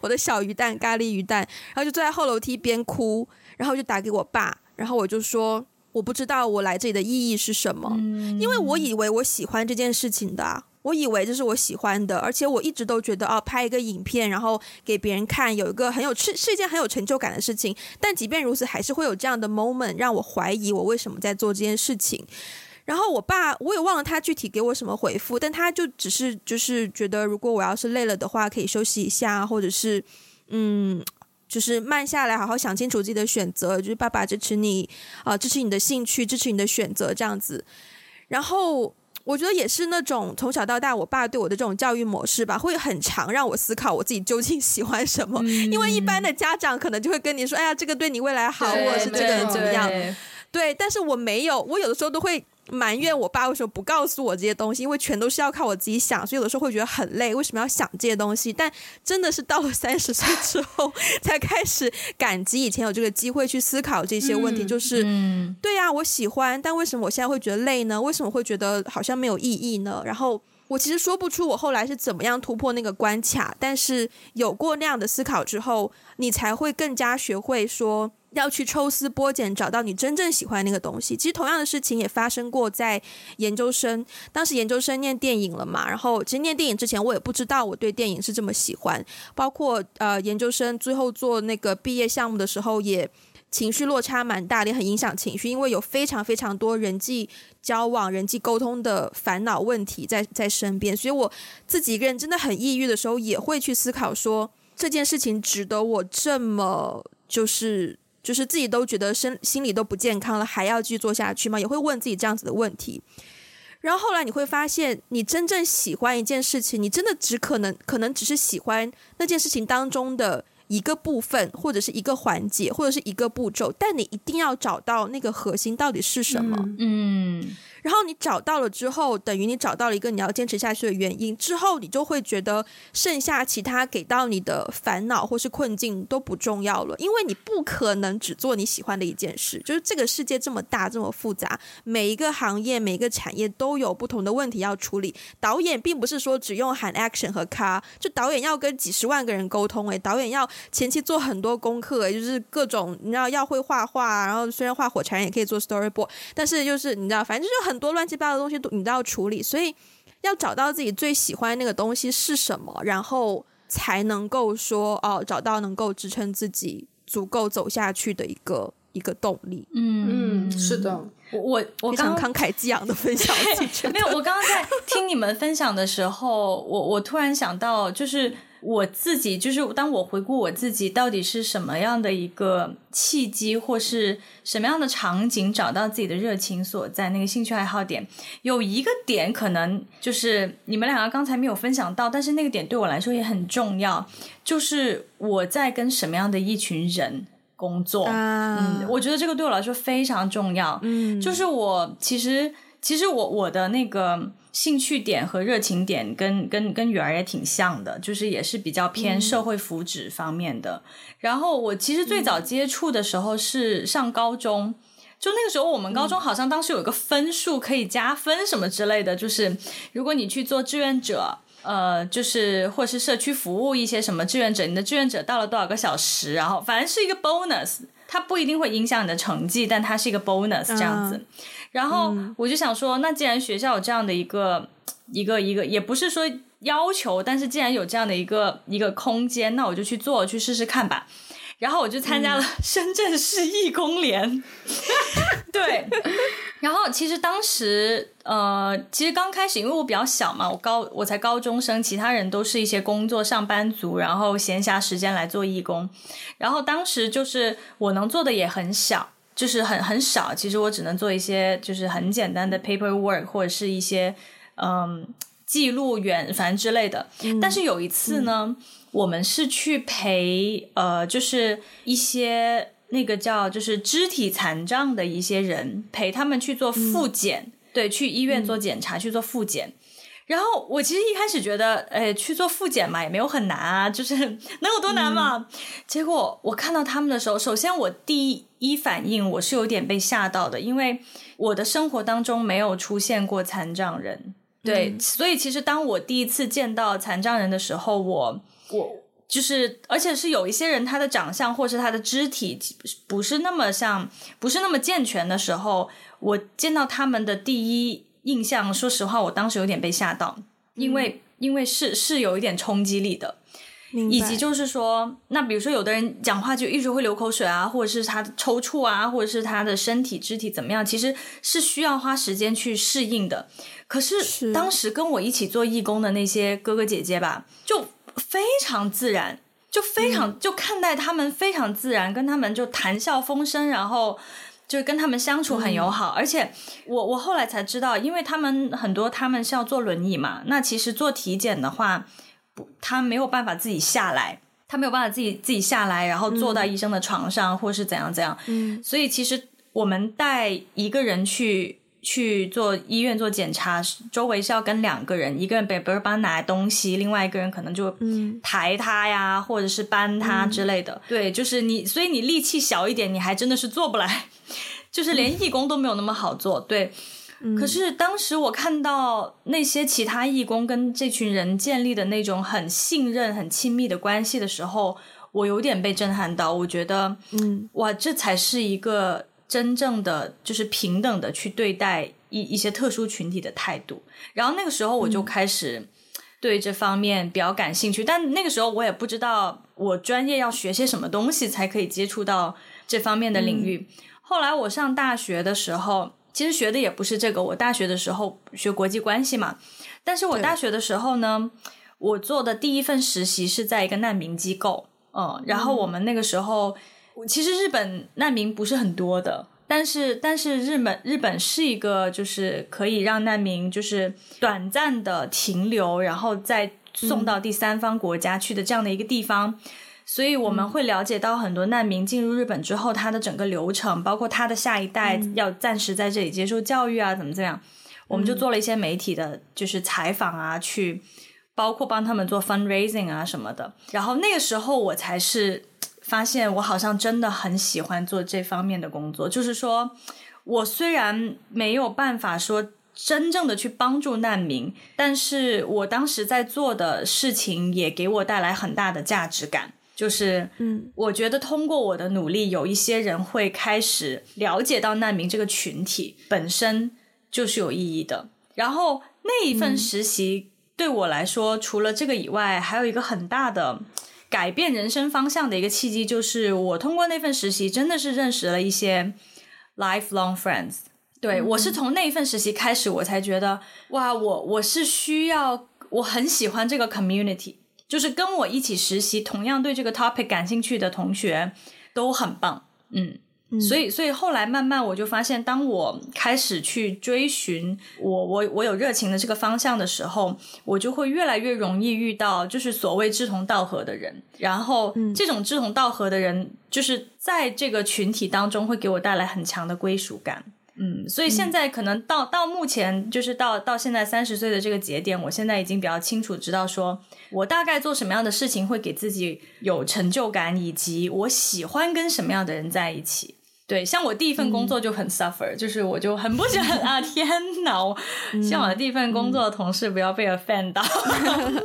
我的小鱼蛋，咖喱鱼蛋，然后就坐在后楼梯边哭，然后就打给我爸，然后我就说，我不知道我来这里的意义是什么，因为我以为我喜欢这件事情的。我以为这是我喜欢的，而且我一直都觉得哦，拍一个影片，然后给别人看，有一个很有是是一件很有成就感的事情。但即便如此，还是会有这样的 moment 让我怀疑我为什么在做这件事情。然后我爸，我也忘了他具体给我什么回复，但他就只是就是觉得，如果我要是累了的话，可以休息一下，或者是嗯，就是慢下来，好好想清楚自己的选择。就是爸爸支持你啊、支持你的兴趣，支持你的选择，这样子。然后。我觉得也是那种从小到大，我爸对我的这种教育模式吧，会很常让我思考我自己究竟喜欢什么。嗯、因为一般的家长可能就会跟你说：“哎呀，这个对你未来好，或者是这个人怎么样。”对，对，但是我没有，我有的时候都会。埋怨我爸为什么不告诉我这些东西，因为全都是要靠我自己想，所以有的时候会觉得很累。为什么要想这些东西？但真的是到了三十岁之后，才开始感激以前有这个机会去思考这些问题。就是，嗯、对呀、啊，我喜欢，但为什么我现在会觉得累呢？为什么会觉得好像没有意义呢？然后我其实说不出我后来是怎么样突破那个关卡，但是有过那样的思考之后，你才会更加学会说。要去抽丝剥茧，找到你真正喜欢的那个东西。其实同样的事情也发生过在研究生，当时研究生念电影了嘛。然后其实念电影之前，我也不知道我对电影是这么喜欢。包括呃研究生最后做那个毕业项目的时候，也情绪落差蛮大的，也很影响情绪，因为有非常非常多人际交往、人际沟通的烦恼问题在在身边。所以我自己一个人真的很抑郁的时候，也会去思考说这件事情值得我这么就是。就是自己都觉得身心里都不健康了，还要继续做下去吗？也会问自己这样子的问题。然后后来你会发现，你真正喜欢一件事情，你真的只可能可能只是喜欢那件事情当中的一个部分，或者是一个环节，或者是一个步骤，但你一定要找到那个核心到底是什么。嗯。嗯然后你找到了之后，等于你找到了一个你要坚持下去的原因。之后你就会觉得剩下其他给到你的烦恼或是困境都不重要了，因为你不可能只做你喜欢的一件事。就是这个世界这么大这么复杂，每一个行业每一个产业都有不同的问题要处理。导演并不是说只用喊 action 和 car，就导演要跟几十万个人沟通，诶，导演要前期做很多功课，就是各种你知道要会画画，然后虽然画火柴人也可以做 storyboard，但是就是你知道反正就很。很多乱七八糟的东西都你都要处理，所以要找到自己最喜欢那个东西是什么，然后才能够说哦，找到能够支撑自己足够走下去的一个一个动力。嗯嗯，是的，我我我非常慷慨激昂的分享。没有，我刚刚在听你们分享的时候，我我突然想到，就是。我自己就是，当我回顾我自己，到底是什么样的一个契机，或是什么样的场景，找到自己的热情所在，那个兴趣爱好点，有一个点可能就是你们两个刚才没有分享到，但是那个点对我来说也很重要，就是我在跟什么样的一群人工作。啊、嗯，我觉得这个对我来说非常重要。嗯，就是我其实其实我我的那个。兴趣点和热情点跟跟跟女儿也挺像的，就是也是比较偏社会福祉方面的。嗯、然后我其实最早接触的时候是上高中，嗯、就那个时候我们高中好像当时有一个分数可以加分什么之类的，就是如果你去做志愿者，呃，就是或是社区服务一些什么志愿者，你的志愿者到了多少个小时，然后反正是一个 bonus，它不一定会影响你的成绩，但它是一个 bonus 这样子。嗯然后我就想说，那既然学校有这样的一个一个一个，也不是说要求，但是既然有这样的一个一个空间，那我就去做，去试试看吧。然后我就参加了 深圳市义工联，嗯、对。然后其实当时，呃，其实刚开始，因为我比较小嘛，我高我才高中生，其他人都是一些工作上班族，然后闲暇时间来做义工。然后当时就是我能做的也很小，就是很很少。其实我只能做一些就是很简单的 paperwork 或者是一些嗯记录员反正之类的。嗯、但是有一次呢。嗯我们是去陪呃，就是一些那个叫就是肢体残障的一些人，陪他们去做复检，嗯、对，去医院做检查，嗯、去做复检。然后我其实一开始觉得，哎，去做复检嘛，也没有很难啊，就是 能有多难嘛？嗯、结果我看到他们的时候，首先我第一反应我是有点被吓到的，因为我的生活当中没有出现过残障人，对，嗯、所以其实当我第一次见到残障人的时候，我。我就是，而且是有一些人，他的长相或是他的肢体不是那么像，不是那么健全的时候，我见到他们的第一印象，说实话，我当时有点被吓到，因为、嗯、因为是是有一点冲击力的，以及就是说，那比如说有的人讲话就一直会流口水啊，或者是他抽搐啊，或者是他的身体肢体怎么样，其实是需要花时间去适应的。可是当时跟我一起做义工的那些哥哥姐姐吧，就。非常自然，就非常、嗯、就看待他们非常自然，跟他们就谈笑风生，然后就是跟他们相处很友好。嗯、而且我我后来才知道，因为他们很多他们是要坐轮椅嘛，那其实做体检的话，不，他没有办法自己下来，他没有办法自己自己下来，然后坐到医生的床上，嗯、或是怎样怎样。嗯，所以其实我们带一个人去。去做医院做检查，周围是要跟两个人，一个人比如帮他拿东西，另外一个人可能就抬他呀，嗯、或者是搬他之类的。嗯、对，就是你，所以你力气小一点，你还真的是做不来，就是连义工都没有那么好做。对，嗯、可是当时我看到那些其他义工跟这群人建立的那种很信任、很亲密的关系的时候，我有点被震撼到。我觉得，嗯，哇，这才是一个。真正的就是平等的去对待一一些特殊群体的态度，然后那个时候我就开始对这方面比较感兴趣，嗯、但那个时候我也不知道我专业要学些什么东西才可以接触到这方面的领域。嗯、后来我上大学的时候，其实学的也不是这个，我大学的时候学国际关系嘛，但是我大学的时候呢，我做的第一份实习是在一个难民机构，嗯，然后我们那个时候。其实日本难民不是很多的，但是但是日本日本是一个就是可以让难民就是短暂的停留，然后再送到第三方国家去的这样的一个地方，嗯、所以我们会了解到很多难民进入日本之后，他的整个流程，包括他的下一代要暂时在这里接受教育啊，怎么怎么样，我们就做了一些媒体的，就是采访啊，去包括帮他们做 fundraising 啊什么的，然后那个时候我才是。发现我好像真的很喜欢做这方面的工作，就是说，我虽然没有办法说真正的去帮助难民，但是我当时在做的事情也给我带来很大的价值感，就是，嗯，我觉得通过我的努力，有一些人会开始了解到难民这个群体本身就是有意义的。然后那一份实习对我来说，嗯，除了这个以外，还有一个很大的。改变人生方向的一个契机，就是我通过那份实习，真的是认识了一些 lifelong friends。对，嗯、我是从那一份实习开始，我才觉得哇，我我是需要，我很喜欢这个 community，就是跟我一起实习，同样对这个 topic 感兴趣的同学都很棒。嗯。所以，所以后来慢慢我就发现，当我开始去追寻我我我有热情的这个方向的时候，我就会越来越容易遇到就是所谓志同道合的人。然后，这种志同道合的人，就是在这个群体当中会给我带来很强的归属感。嗯，所以现在可能到到目前，就是到到现在三十岁的这个节点，我现在已经比较清楚知道说，我大概做什么样的事情会给自己有成就感，以及我喜欢跟什么样的人在一起。对，像我第一份工作就很 suffer，、嗯、就是我就很不喜欢 啊！天哪，我希望我的第一份工作的同事不要被 offend 到。嗯、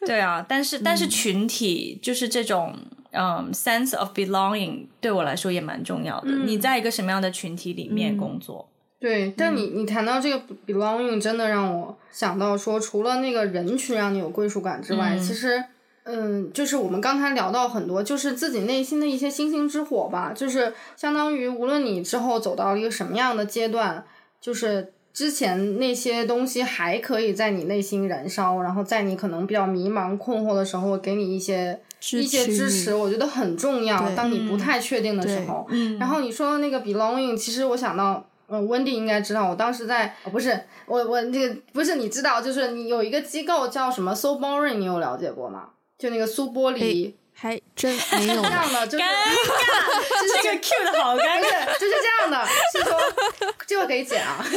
对啊，但是但是群体就是这种嗯 sense of belonging 对我来说也蛮重要的。嗯、你在一个什么样的群体里面工作？对，但你你谈到这个 belonging，真的让我想到说，除了那个人群让你有归属感之外，嗯、其实，嗯，就是我们刚才聊到很多，就是自己内心的一些星星之火吧，就是相当于无论你之后走到一个什么样的阶段，就是之前那些东西还可以在你内心燃烧，然后在你可能比较迷茫困惑的时候，给你一些一些支持，我觉得很重要。当你不太确定的时候，嗯、然后你说那个 belonging，其实我想到。嗯，温蒂应该知道，我当时在，哦、不是我我那个不是你知道，就是你有一个机构叫什么 So Boring，你有了解过吗？就那个苏玻璃，还真没有。这样的，就是尴尬，这个 Q 的好尴尬，就是这样的，是说这个可以剪啊。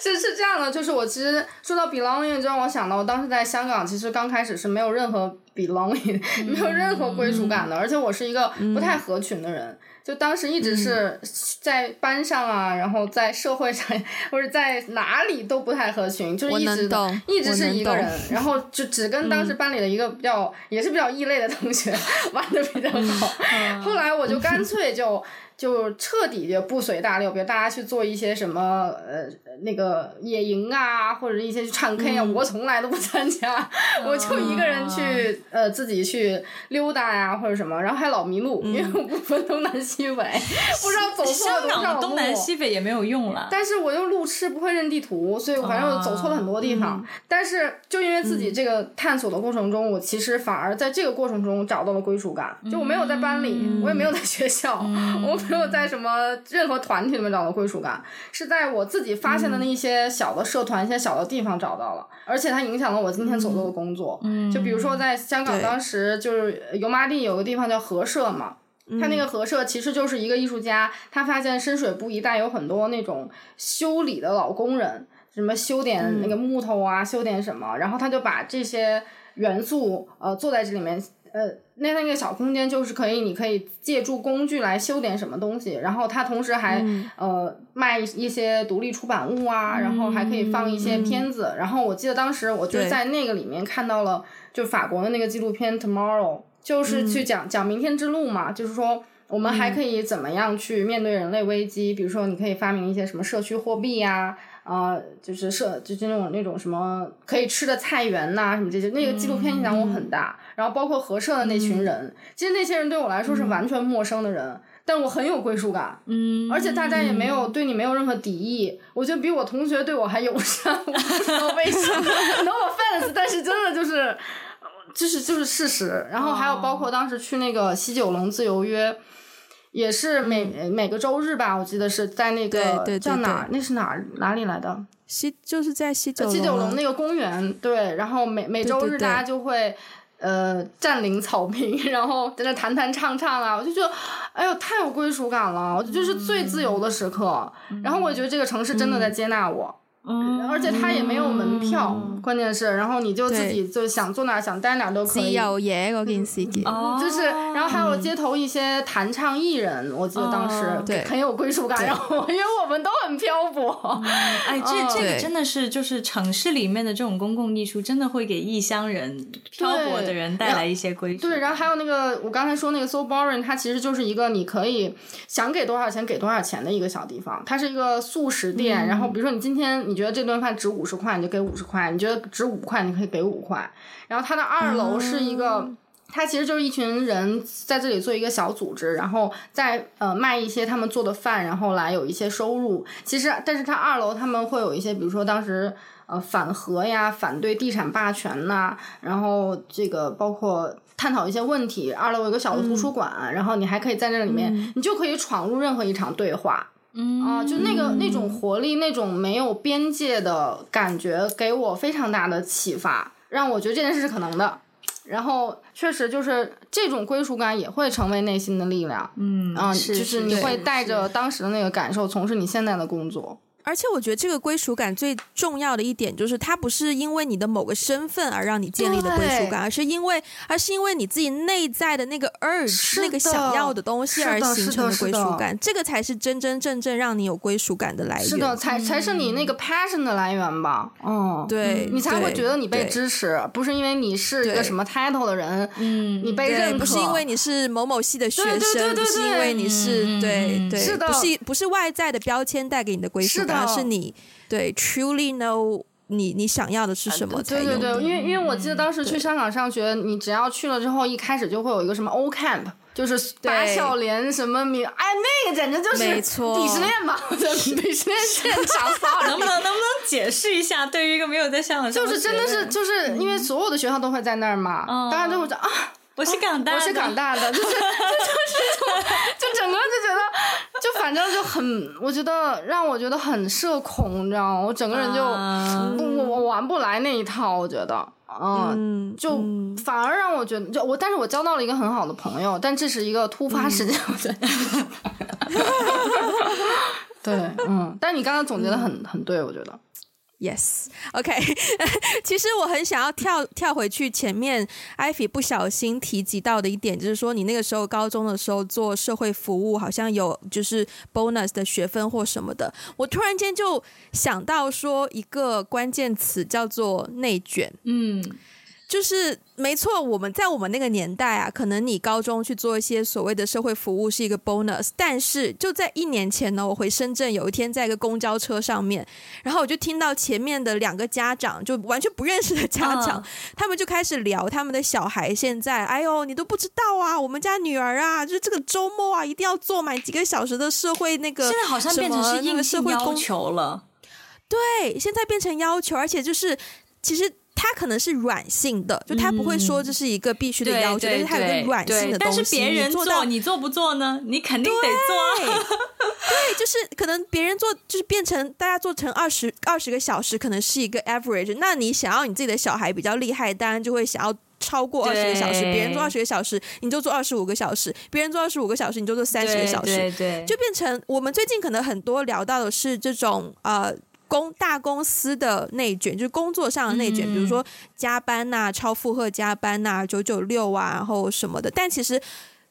是是这样的，就是我其实说到 belonging，就让我想到，我当时在香港，其实刚开始是没有任何 belonging，、嗯、没有任何归属感的，而且我是一个不太合群的人。嗯就当时一直是在班上啊，嗯、然后在社会上或者在哪里都不太合群，就是一直一直是一个人，然后就只跟当时班里的一个比较、嗯、也是比较异类的同学 玩的比较好。嗯、后来我就干脆就。就彻底就不随大流，比如大家去做一些什么呃那个野营啊，或者一些去唱 K 啊，嗯、我从来都不参加，嗯、我就一个人去呃自己去溜达呀、啊、或者什么，然后还老迷路，嗯、因为我不分东南西北，不知道走错了多少路。东南西北也没有用了。但是我又路痴，不会认地图，所以我反正我走错了很多地方。嗯、但是就因为自己这个探索的过程中，嗯、我其实反而在这个过程中找到了归属感。就我没有在班里，嗯、我也没有在学校，嗯、我。没有在什么任何团体里面找到归属感，是在我自己发现的那一些小的社团、嗯、一些小的地方找到了，而且它影响了我今天所做的工作。嗯，就比如说在香港，当时就是油麻地有个地方叫和社嘛，嗯、他那个和社其实就是一个艺术家，他发现深水埗一带有很多那种修理的老工人，什么修点那个木头啊，嗯、修点什么，然后他就把这些元素呃做在这里面。呃，那那个小空间就是可以，你可以借助工具来修点什么东西，然后它同时还、嗯、呃卖一些独立出版物啊，嗯、然后还可以放一些片子。嗯、然后我记得当时我就在那个里面看到了，就法国的那个纪录片《Tomorrow》，就是去讲、嗯、讲明天之路嘛，就是说我们还可以怎么样去面对人类危机，嗯、比如说你可以发明一些什么社区货币呀。啊、呃，就是社，就是那种那种什么可以吃的菜园呐、啊，什么这些，那个纪录片影响我很大。嗯、然后包括合社的那群人，嗯、其实那些人对我来说是完全陌生的人，嗯、但我很有归属感。嗯，而且大家也没有对你没有任何敌意，我觉得比我同学对我还友善。我不知道为什么，no offense，但是真的就是，就是就是事实。然后还有包括当时去那个西九龙自由约。也是每、嗯、每个周日吧，我记得是在那个叫哪儿？那是哪儿？哪里来的？西就是在西九龙。西九龙那个公园，对。然后每每周日大家就会，呃，占领草坪，然后在那弹弹唱唱啊，我就觉得，哎呦，太有归属感了！我觉得就是最自由的时刻。嗯、然后我觉得这个城市真的在接纳我。而且它也没有门票，嗯、关键是，然后你就自己就想坐哪想待哪都可以。自由嘢嗰件事情，嗯、就是，然后还有街头一些弹唱艺人，嗯、我记得当时对很有归属感，然后因为我们都很漂泊。嗯、哎，这这个真的是就是城市里面的这种公共艺术，真的会给异乡人漂泊的人带来一些归属。对，然后还有那个我刚才说那个 So Boring，它其实就是一个你可以想给多少钱给多少钱的一个小地方，它是一个速食店，嗯、然后比如说你今天你。你觉得这顿饭值五十块，你就给五十块；你觉得值五块，你可以给五块。然后它的二楼是一个，嗯、它其实就是一群人在这里做一个小组织，然后再呃卖一些他们做的饭，然后来有一些收入。其实，但是它二楼他们会有一些，比如说当时呃反核呀、反对地产霸权呐、啊，然后这个包括探讨一些问题。二楼有个小的图书馆，嗯、然后你还可以在那里面，嗯、你就可以闯入任何一场对话。嗯啊，就那个那种活力，那种没有边界的感觉，给我非常大的启发，让我觉得这件事是可能的。然后确实就是这种归属感也会成为内心的力量。嗯啊，是就是你会带着当时的那个感受从事你现在的工作。而且我觉得这个归属感最重要的一点就是，它不是因为你的某个身份而让你建立的归属感，而是因为，而是因为你自己内在的那个 urge，那个想要的东西而形成的归属感，这个才是真真正正让你有归属感的来源。是的，才才是你那个 passion 的来源吧？嗯，对，你才会觉得你被支持，不是因为你是一个什么 title 的人，嗯，你被认可，不是因为你是某某系的学生，不是因为你是对对，是的，不是不是外在的标签带给你的归属感。而是你对 truly know 你你想要的是什么？对对对，因为因为我记得当时去香港上学，你只要去了之后，一开始就会有一个什么 O Camp，就是八小连什么名，哎，那个简直就是没错鄙视链吧？鄙视链现场，能不能能不能解释一下？对于一个没有在香港，就是真的是就是因为所有的学校都会在那儿嘛，当然就会讲啊。我是港大，我是港大的，就是就就是就整个就觉得，就反正就很，我觉得让我觉得很社恐，你知道吗？我整个人就我我玩不来那一套，我觉得，嗯，就反而让我觉得，就我，但是我交到了一个很好的朋友，但这是一个突发事件，我觉得，对，嗯，但你刚刚总结的很很对，我觉得。Yes，OK，其实我很想要跳跳回去前面艾菲不小心提及到的一点，就是说你那个时候高中的时候做社会服务，好像有就是 bonus 的学分或什么的。我突然间就想到说一个关键词叫做内卷，嗯。就是没错，我们在我们那个年代啊，可能你高中去做一些所谓的社会服务是一个 bonus，但是就在一年前呢，我回深圳，有一天在一个公交车上面，然后我就听到前面的两个家长，就完全不认识的家长，嗯、他们就开始聊他们的小孩现在，哎呦，你都不知道啊，我们家女儿啊，就是这个周末啊，一定要做满几个小时的社会那个，现在好像变成是硬性要求了，对，现在变成要求，而且就是其实。他可能是软性的，就他不会说这是一个必须的要求，但是他有个软性的东西。但是别人做，做你做不做呢？你肯定得做。对，对，就是可能别人做，就是变成大家做成二十二十个小时，可能是一个 average。那你想要你自己的小孩比较厉害，当然就会想要超过二十个小时。别人做二十个小时，你就做二十五个小时；别人做二十五个小时，你就做三十个小时。对，对，对，就变成我们最近可能很多聊到的是这种呃。公大公司的内卷，就是工作上的内卷，嗯、比如说加班呐、啊、超负荷加班呐、啊、九九六啊，然后什么的。但其实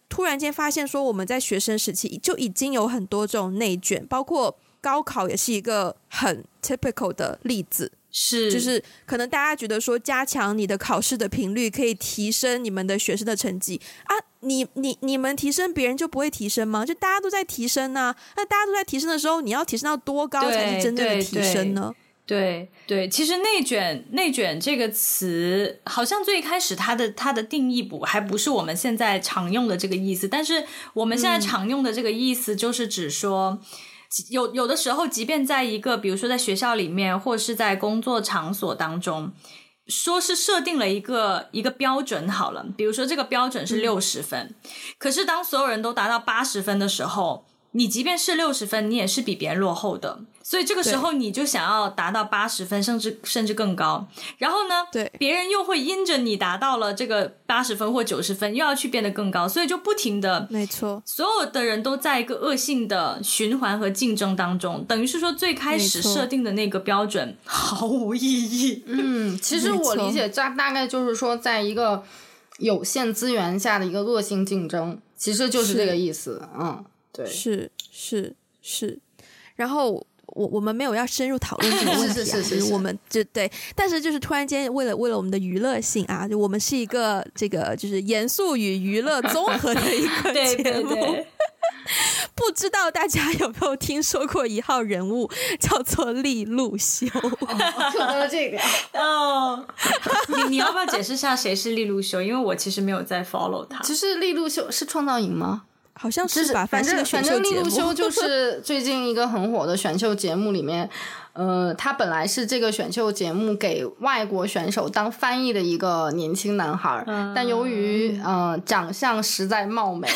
突然间发现，说我们在学生时期就已经有很多这种内卷，包括高考也是一个很 typical 的例子。是，就是可能大家觉得说，加强你的考试的频率，可以提升你们的学生的成绩啊。你你你们提升，别人就不会提升吗？就大家都在提升呢、啊，那大家都在提升的时候，你要提升到多高才是真正的提升呢？对对，对，其实内卷内卷这个词，好像最开始它的它的定义不还不是我们现在常用的这个意思，但是我们现在常用的这个意思，就是指说。嗯有有的时候，即便在一个，比如说在学校里面，或是在工作场所当中，说是设定了一个一个标准好了，比如说这个标准是六十分，嗯，可是当所有人都达到八十分的时候，你即便是六十分，你也是比别人落后的。所以这个时候你就想要达到八十分，甚至甚至更高。然后呢，对，别人又会因着你达到了这个八十分或九十分，又要去变得更高，所以就不停的，没错，所有的人都在一个恶性的循环和竞争当中。等于是说，最开始设定的那个标准毫无意义。嗯，其实我理解大大概就是说，在一个有限资源下的一个恶性竞争，其实就是这个意思。嗯，对，是是是，然后。我我们没有要深入讨论这个 问题啊，是是是，我们就对，但是就是突然间为了为了我们的娱乐性啊，就我们是一个这个就是严肃与娱乐综合的一个节目，对对对不知道大家有没有听说过一号人物叫做利路修？说到了这个 哦，你你要不要解释一下谁是利路修？因为我其实没有在 follow 他。其实利路修是创造营吗？好像是吧，反正反正利路修就是最近一个很火的选秀节目里面，呃，他本来是这个选秀节目给外国选手当翻译的一个年轻男孩，嗯、但由于呃长相实在貌美，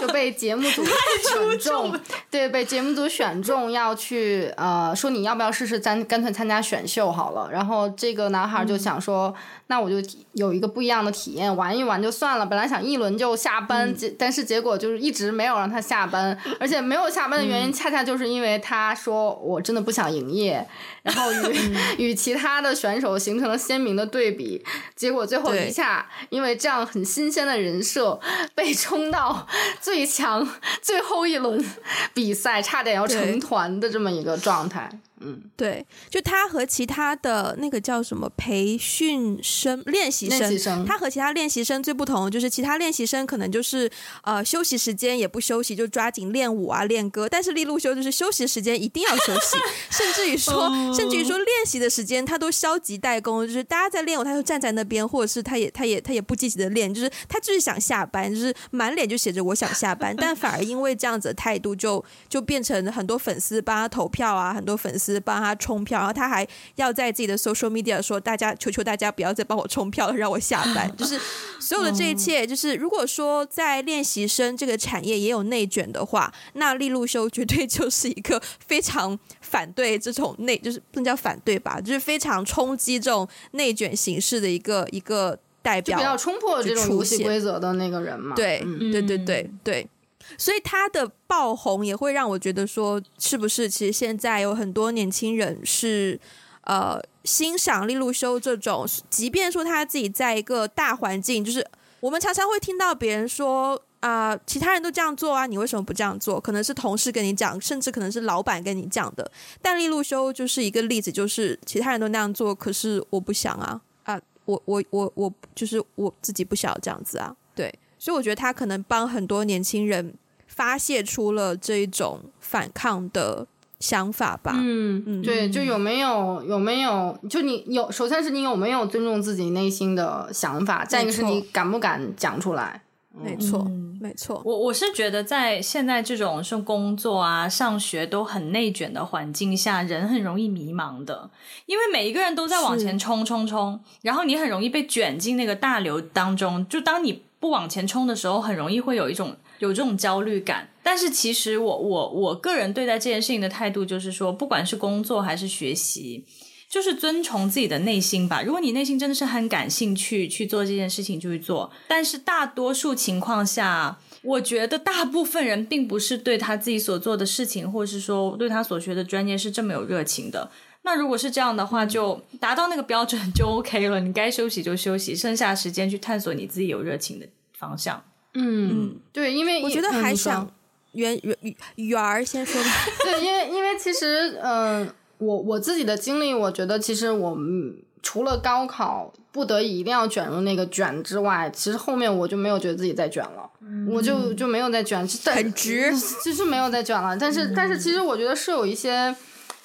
就被节目组 选中，对，被节目组选中要去呃说你要不要试试参干脆参加选秀好了。然后这个男孩就想说。嗯那我就有一个不一样的体验，玩一玩就算了。本来想一轮就下班，结、嗯、但是结果就是一直没有让他下班，而且没有下班的原因恰恰就是因为他说我真的不想营业，嗯、然后与 与其他的选手形成了鲜明的对比。结果最后一下，因为这样很新鲜的人设被冲到最强最后一轮比赛，差点要成团的这么一个状态。嗯，对，就他和其他的那个叫什么培训生、练习生，习生，他和其他练习生最不同就是，其他练习生可能就是呃休息时间也不休息，就抓紧练舞啊练歌，但是利路修就是休息时间一定要休息，甚至于说，甚至于说练习的时间他都消极怠工，就是大家在练舞，他就站在那边，或者是他也他也他也不积极的练，就是他就是想下班，就是满脸就写着我想下班，但反而因为这样子的态度就，就就变成很多粉丝帮他投票啊，很多粉丝。帮他冲票，然后他还要在自己的 social media 说：“大家求求大家不要再帮我冲票了，让我下班。”就是所有的这一切，就是如果说在练习生这个产业也有内卷的话，那利路修绝对就是一个非常反对这种内，就是不能叫反对吧，就是非常冲击这种内卷形式的一个一个代表，就比较冲破这种游戏规则的那个人嘛。对，嗯、对对对对。所以他的爆红也会让我觉得说，是不是其实现在有很多年轻人是呃欣赏利路修这种，即便说他自己在一个大环境，就是我们常常会听到别人说啊、其他人都这样做啊，你为什么不这样做？可能是同事跟你讲，甚至可能是老板跟你讲的。但利路修就是一个例子，就是其他人都那样做，可是我不想啊啊，我我我我就是我自己不想这样子啊，对。所以我觉得他可能帮很多年轻人发泄出了这一种反抗的想法吧。嗯嗯，对，就有没有有没有，就你有，首先是你有没有尊重自己内心的想法，再一个是你敢不敢讲出来。没错，没错。我我是觉得在现在这种是工作啊、上学都很内卷的环境下，人很容易迷茫的，因为每一个人都在往前冲冲冲，然后你很容易被卷进那个大流当中。就当你不往前冲的时候，很容易会有一种有这种焦虑感。但是其实我我我个人对待这件事情的态度就是说，不管是工作还是学习，就是遵从自己的内心吧。如果你内心真的是很感兴趣去做这件事情，就去做。但是大多数情况下，我觉得大部分人并不是对他自己所做的事情，或是说对他所学的专业是这么有热情的。那如果是这样的话，就达到那个标准就 OK 了。你该休息就休息，剩下时间去探索你自己有热情的方向。嗯，嗯对，因为我觉得还想圆圆圆儿先说吧。对，因为因为其实，嗯、呃，我我自己的经历，我觉得其实我们除了高考不得已一定要卷入那个卷之外，其实后面我就没有觉得自己在卷了，嗯、我就就没有再卷，很直，就是没有再卷了。但是、嗯、但是，其实我觉得是有一些。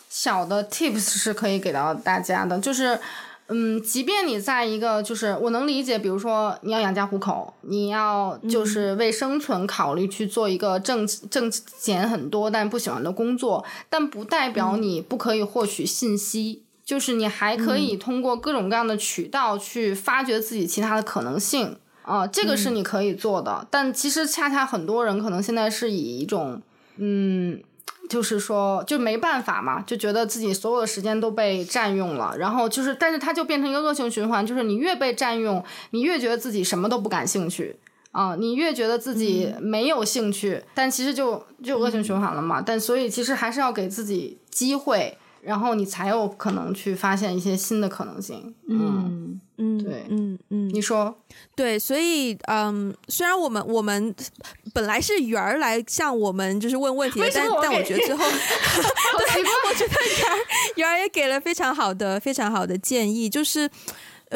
小的 tips 是可以给到大家的，就是，嗯，即便你在一个，就是我能理解，比如说你要养家糊口，你要就是为生存考虑去做一个挣挣钱很多但不喜欢的工作，但不代表你不可以获取信息，嗯、就是你还可以通过各种各样的渠道去发掘自己其他的可能性啊、呃，这个是你可以做的。嗯、但其实恰恰很多人可能现在是以一种，嗯。就是说，就没办法嘛，就觉得自己所有的时间都被占用了，然后就是，但是它就变成一个恶性循环，就是你越被占用，你越觉得自己什么都不感兴趣啊，你越觉得自己没有兴趣，嗯、但其实就就恶性循环了嘛。嗯、但所以其实还是要给自己机会。然后你才有可能去发现一些新的可能性。嗯嗯，对，嗯嗯，你说。对，所以嗯，虽然我们我们本来是圆儿来向我们就是问问题的，但但我觉得最后，对，我觉得圆儿圆儿也给了非常好的非常好的建议，就是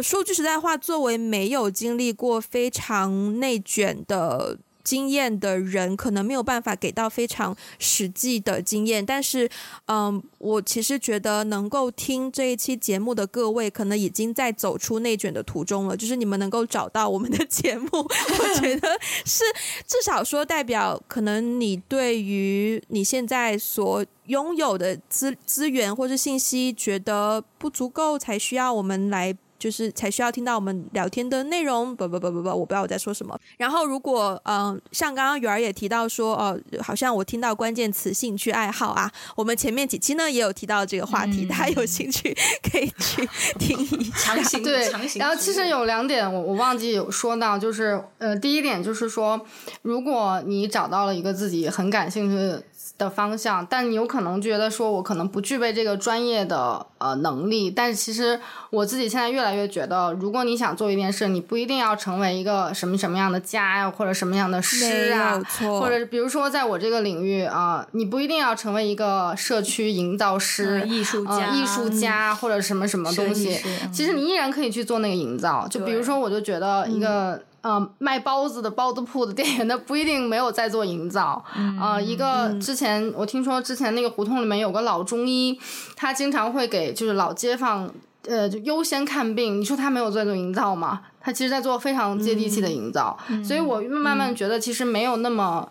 说句实在话，作为没有经历过非常内卷的。经验的人可能没有办法给到非常实际的经验，但是，嗯，我其实觉得能够听这一期节目的各位，可能已经在走出内卷的途中了。就是你们能够找到我们的节目，我觉得是至少说代表，可能你对于你现在所拥有的资资源或者信息觉得不足够，才需要我们来。就是才需要听到我们聊天的内容。不不不不不，我不知道我在说什么。然后如果嗯、呃，像刚刚圆儿也提到说，哦、呃，好像我听到关键词兴趣爱好啊，我们前面几期呢也有提到这个话题，大家、嗯、有兴趣可以去 听一下。强行对，强行。然后其实有两点我我忘记有说到，就是呃，第一点就是说，如果你找到了一个自己很感兴趣的。方向，但你有可能觉得说，我可能不具备这个专业的呃能力。但是其实我自己现在越来越觉得，如果你想做一件事，你不一定要成为一个什么什么样的家呀，或者什么样的师啊，或者比如说在我这个领域啊、呃，你不一定要成为一个社区营造师、嗯、艺术家、呃、艺术家、嗯、或者什么什么东西。其实你依然可以去做那个营造。就比如说，我就觉得一个。呃，卖包子的包子铺的店员，他不一定没有在做营造。嗯、呃，一个之前、嗯、我听说之前那个胡同里面有个老中医，他经常会给就是老街坊呃就优先看病。你说他没有在做营造吗？他其实在做非常接地气的营造。嗯、所以我慢慢觉得其实没有那么。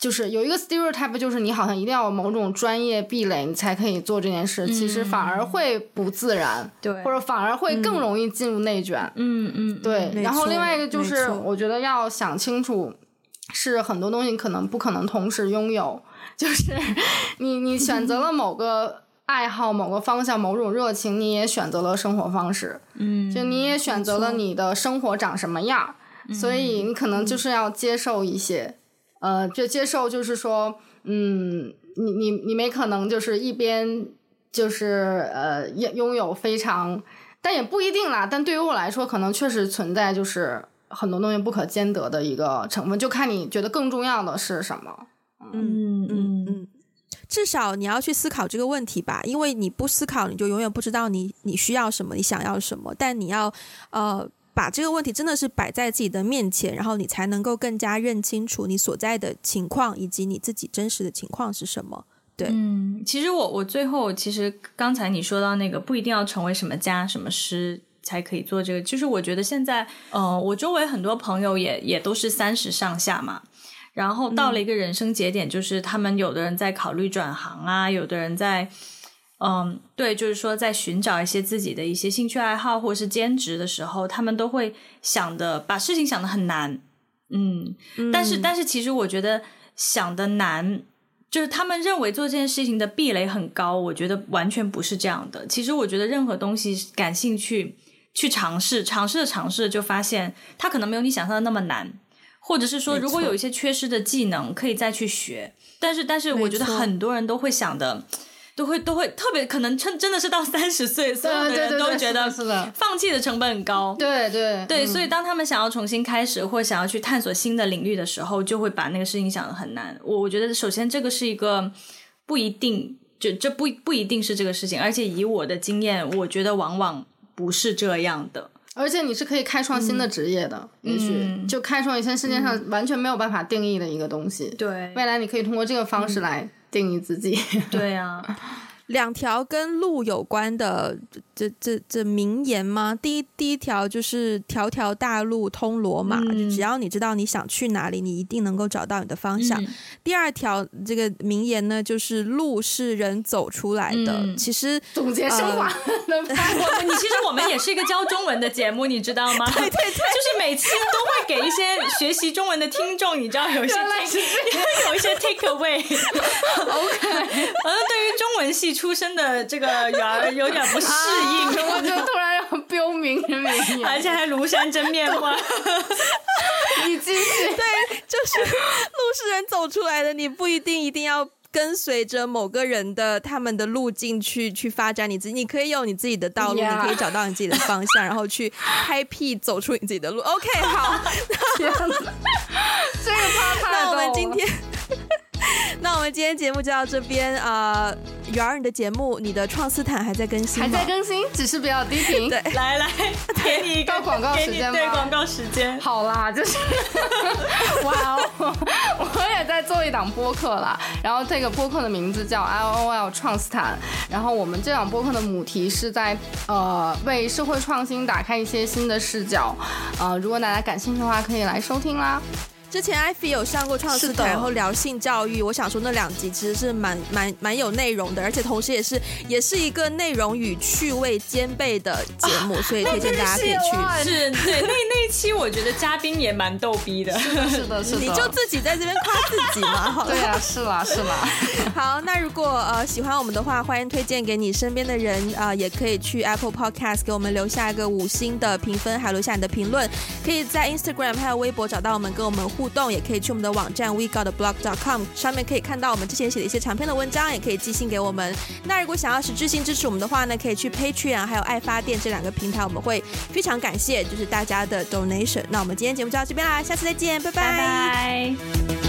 就是有一个 stereotype，就是你好像一定要有某种专业壁垒，你才可以做这件事。嗯、其实反而会不自然，对，或者反而会更容易进入内卷。嗯嗯，对。嗯、然后另外一个就是，我觉得要想清楚，是很多东西可能不可能同时拥有。就是 你你选择了某个爱好、某个方向、某种热情，你也选择了生活方式。嗯，就你也选择了你的生活长什么样，错所以你可能就是要接受一些。呃，就接受，就是说，嗯，你你你没可能就是一边就是呃拥拥有非常，但也不一定啦。但对于我来说，可能确实存在就是很多东西不可兼得的一个成分，就看你觉得更重要的是什么。嗯嗯嗯，至少你要去思考这个问题吧，因为你不思考，你就永远不知道你你需要什么，你想要什么。但你要呃。把这个问题真的是摆在自己的面前，然后你才能够更加认清楚你所在的情况以及你自己真实的情况是什么。对，嗯，其实我我最后其实刚才你说到那个不一定要成为什么家什么师才可以做这个，就是我觉得现在，呃，我周围很多朋友也也都是三十上下嘛，然后到了一个人生节点，就是他们有的人在考虑转行啊，有的人在。嗯，对，就是说，在寻找一些自己的一些兴趣爱好或者是兼职的时候，他们都会想的把事情想得很难。嗯，嗯，但是但是其实我觉得想的难，就是他们认为做这件事情的壁垒很高，我觉得完全不是这样的。其实我觉得任何东西感兴趣去尝试，尝试着尝试就发现它可能没有你想象的那么难，或者是说如果有一些缺失的技能可以再去学。但是但是我觉得很多人都会想的。都会都会特别可能真真的是到三十岁，所有的人都觉得放弃的成本很高。对对对，所以当他们想要重新开始或想要去探索新的领域的时候，就会把那个事情想的很难。我我觉得首先这个是一个不一定，就这不不一定是这个事情，而且以我的经验，我觉得往往不是这样的。而且你是可以开创新的职业的，嗯、也许就开创一些世界上完全没有办法定义的一个东西。对、嗯，未来你可以通过这个方式来。定义自己，对啊，两条跟路有关的这这这名言吗？第一第一条就是条条大路通罗马，嗯、只要你知道你想去哪里，你一定能够找到你的方向。嗯、第二条这个名言呢，就是路是人走出来的。嗯、其实总结升华，我你其实我们也是一个教中文的节目，你知道吗？对对对，就是每次都会给一些学习中文的听众，你知道有一些有一些 take away。OK，反正对于中文系出身的这个圆儿有点不适应，我就突然要标明人名，而且还庐山真面目。你继续，对，就是路是人走出来的，你不一定一定要跟随着某个人的他们的路径去去发展你自己，你可以有你自己的道路.你可以找到你自己的方向，然后去开辟走出你自己的路。OK，好，这样子，这个太那我们今天。那我们今天节目就到这边啊，瑜儿，你的节目，你的创斯坦还在更新吗？还在更新，只是比较低频。对，来来，给你一个广告时间吗？对，广告时间。好啦，就是，哇哦，我也在做一档播客啦。然后这个播客的名字叫 LOL 创斯坦。然后我们这档播客的母题是在呃为社会创新打开一些新的视角。呃，如果大家感兴趣的话，可以来收听啦。之前艾菲有上过创世台，然后聊性教育。我想说那两集其实是蛮蛮蛮有内容的，而且同时也是也是一个内容与趣味兼备的节目，啊、所以推荐大家可以去。是，对，那那一期我觉得嘉宾也蛮逗逼的。是的，是的，是的。你就自己在这边夸自己嘛？好对啊，是啦，是啦。好，那如果呃喜欢我们的话，欢迎推荐给你身边的人啊、呃，也可以去 Apple Podcast 给我们留下一个五星的评分，还留下你的评论。可以在 Instagram 还有微博找到我们，跟我们互动，也可以去我们的网站 wegotblog.com 上面可以看到我们之前写的一些长篇的文章，也可以寄信给我们。那如果想要实质性支持我们的话呢，可以去 Patreon 还有爱发电这两个平台，我们会非常感谢就是大家的 donation。那我们今天节目就到这边啦，下次再见，拜拜。拜拜。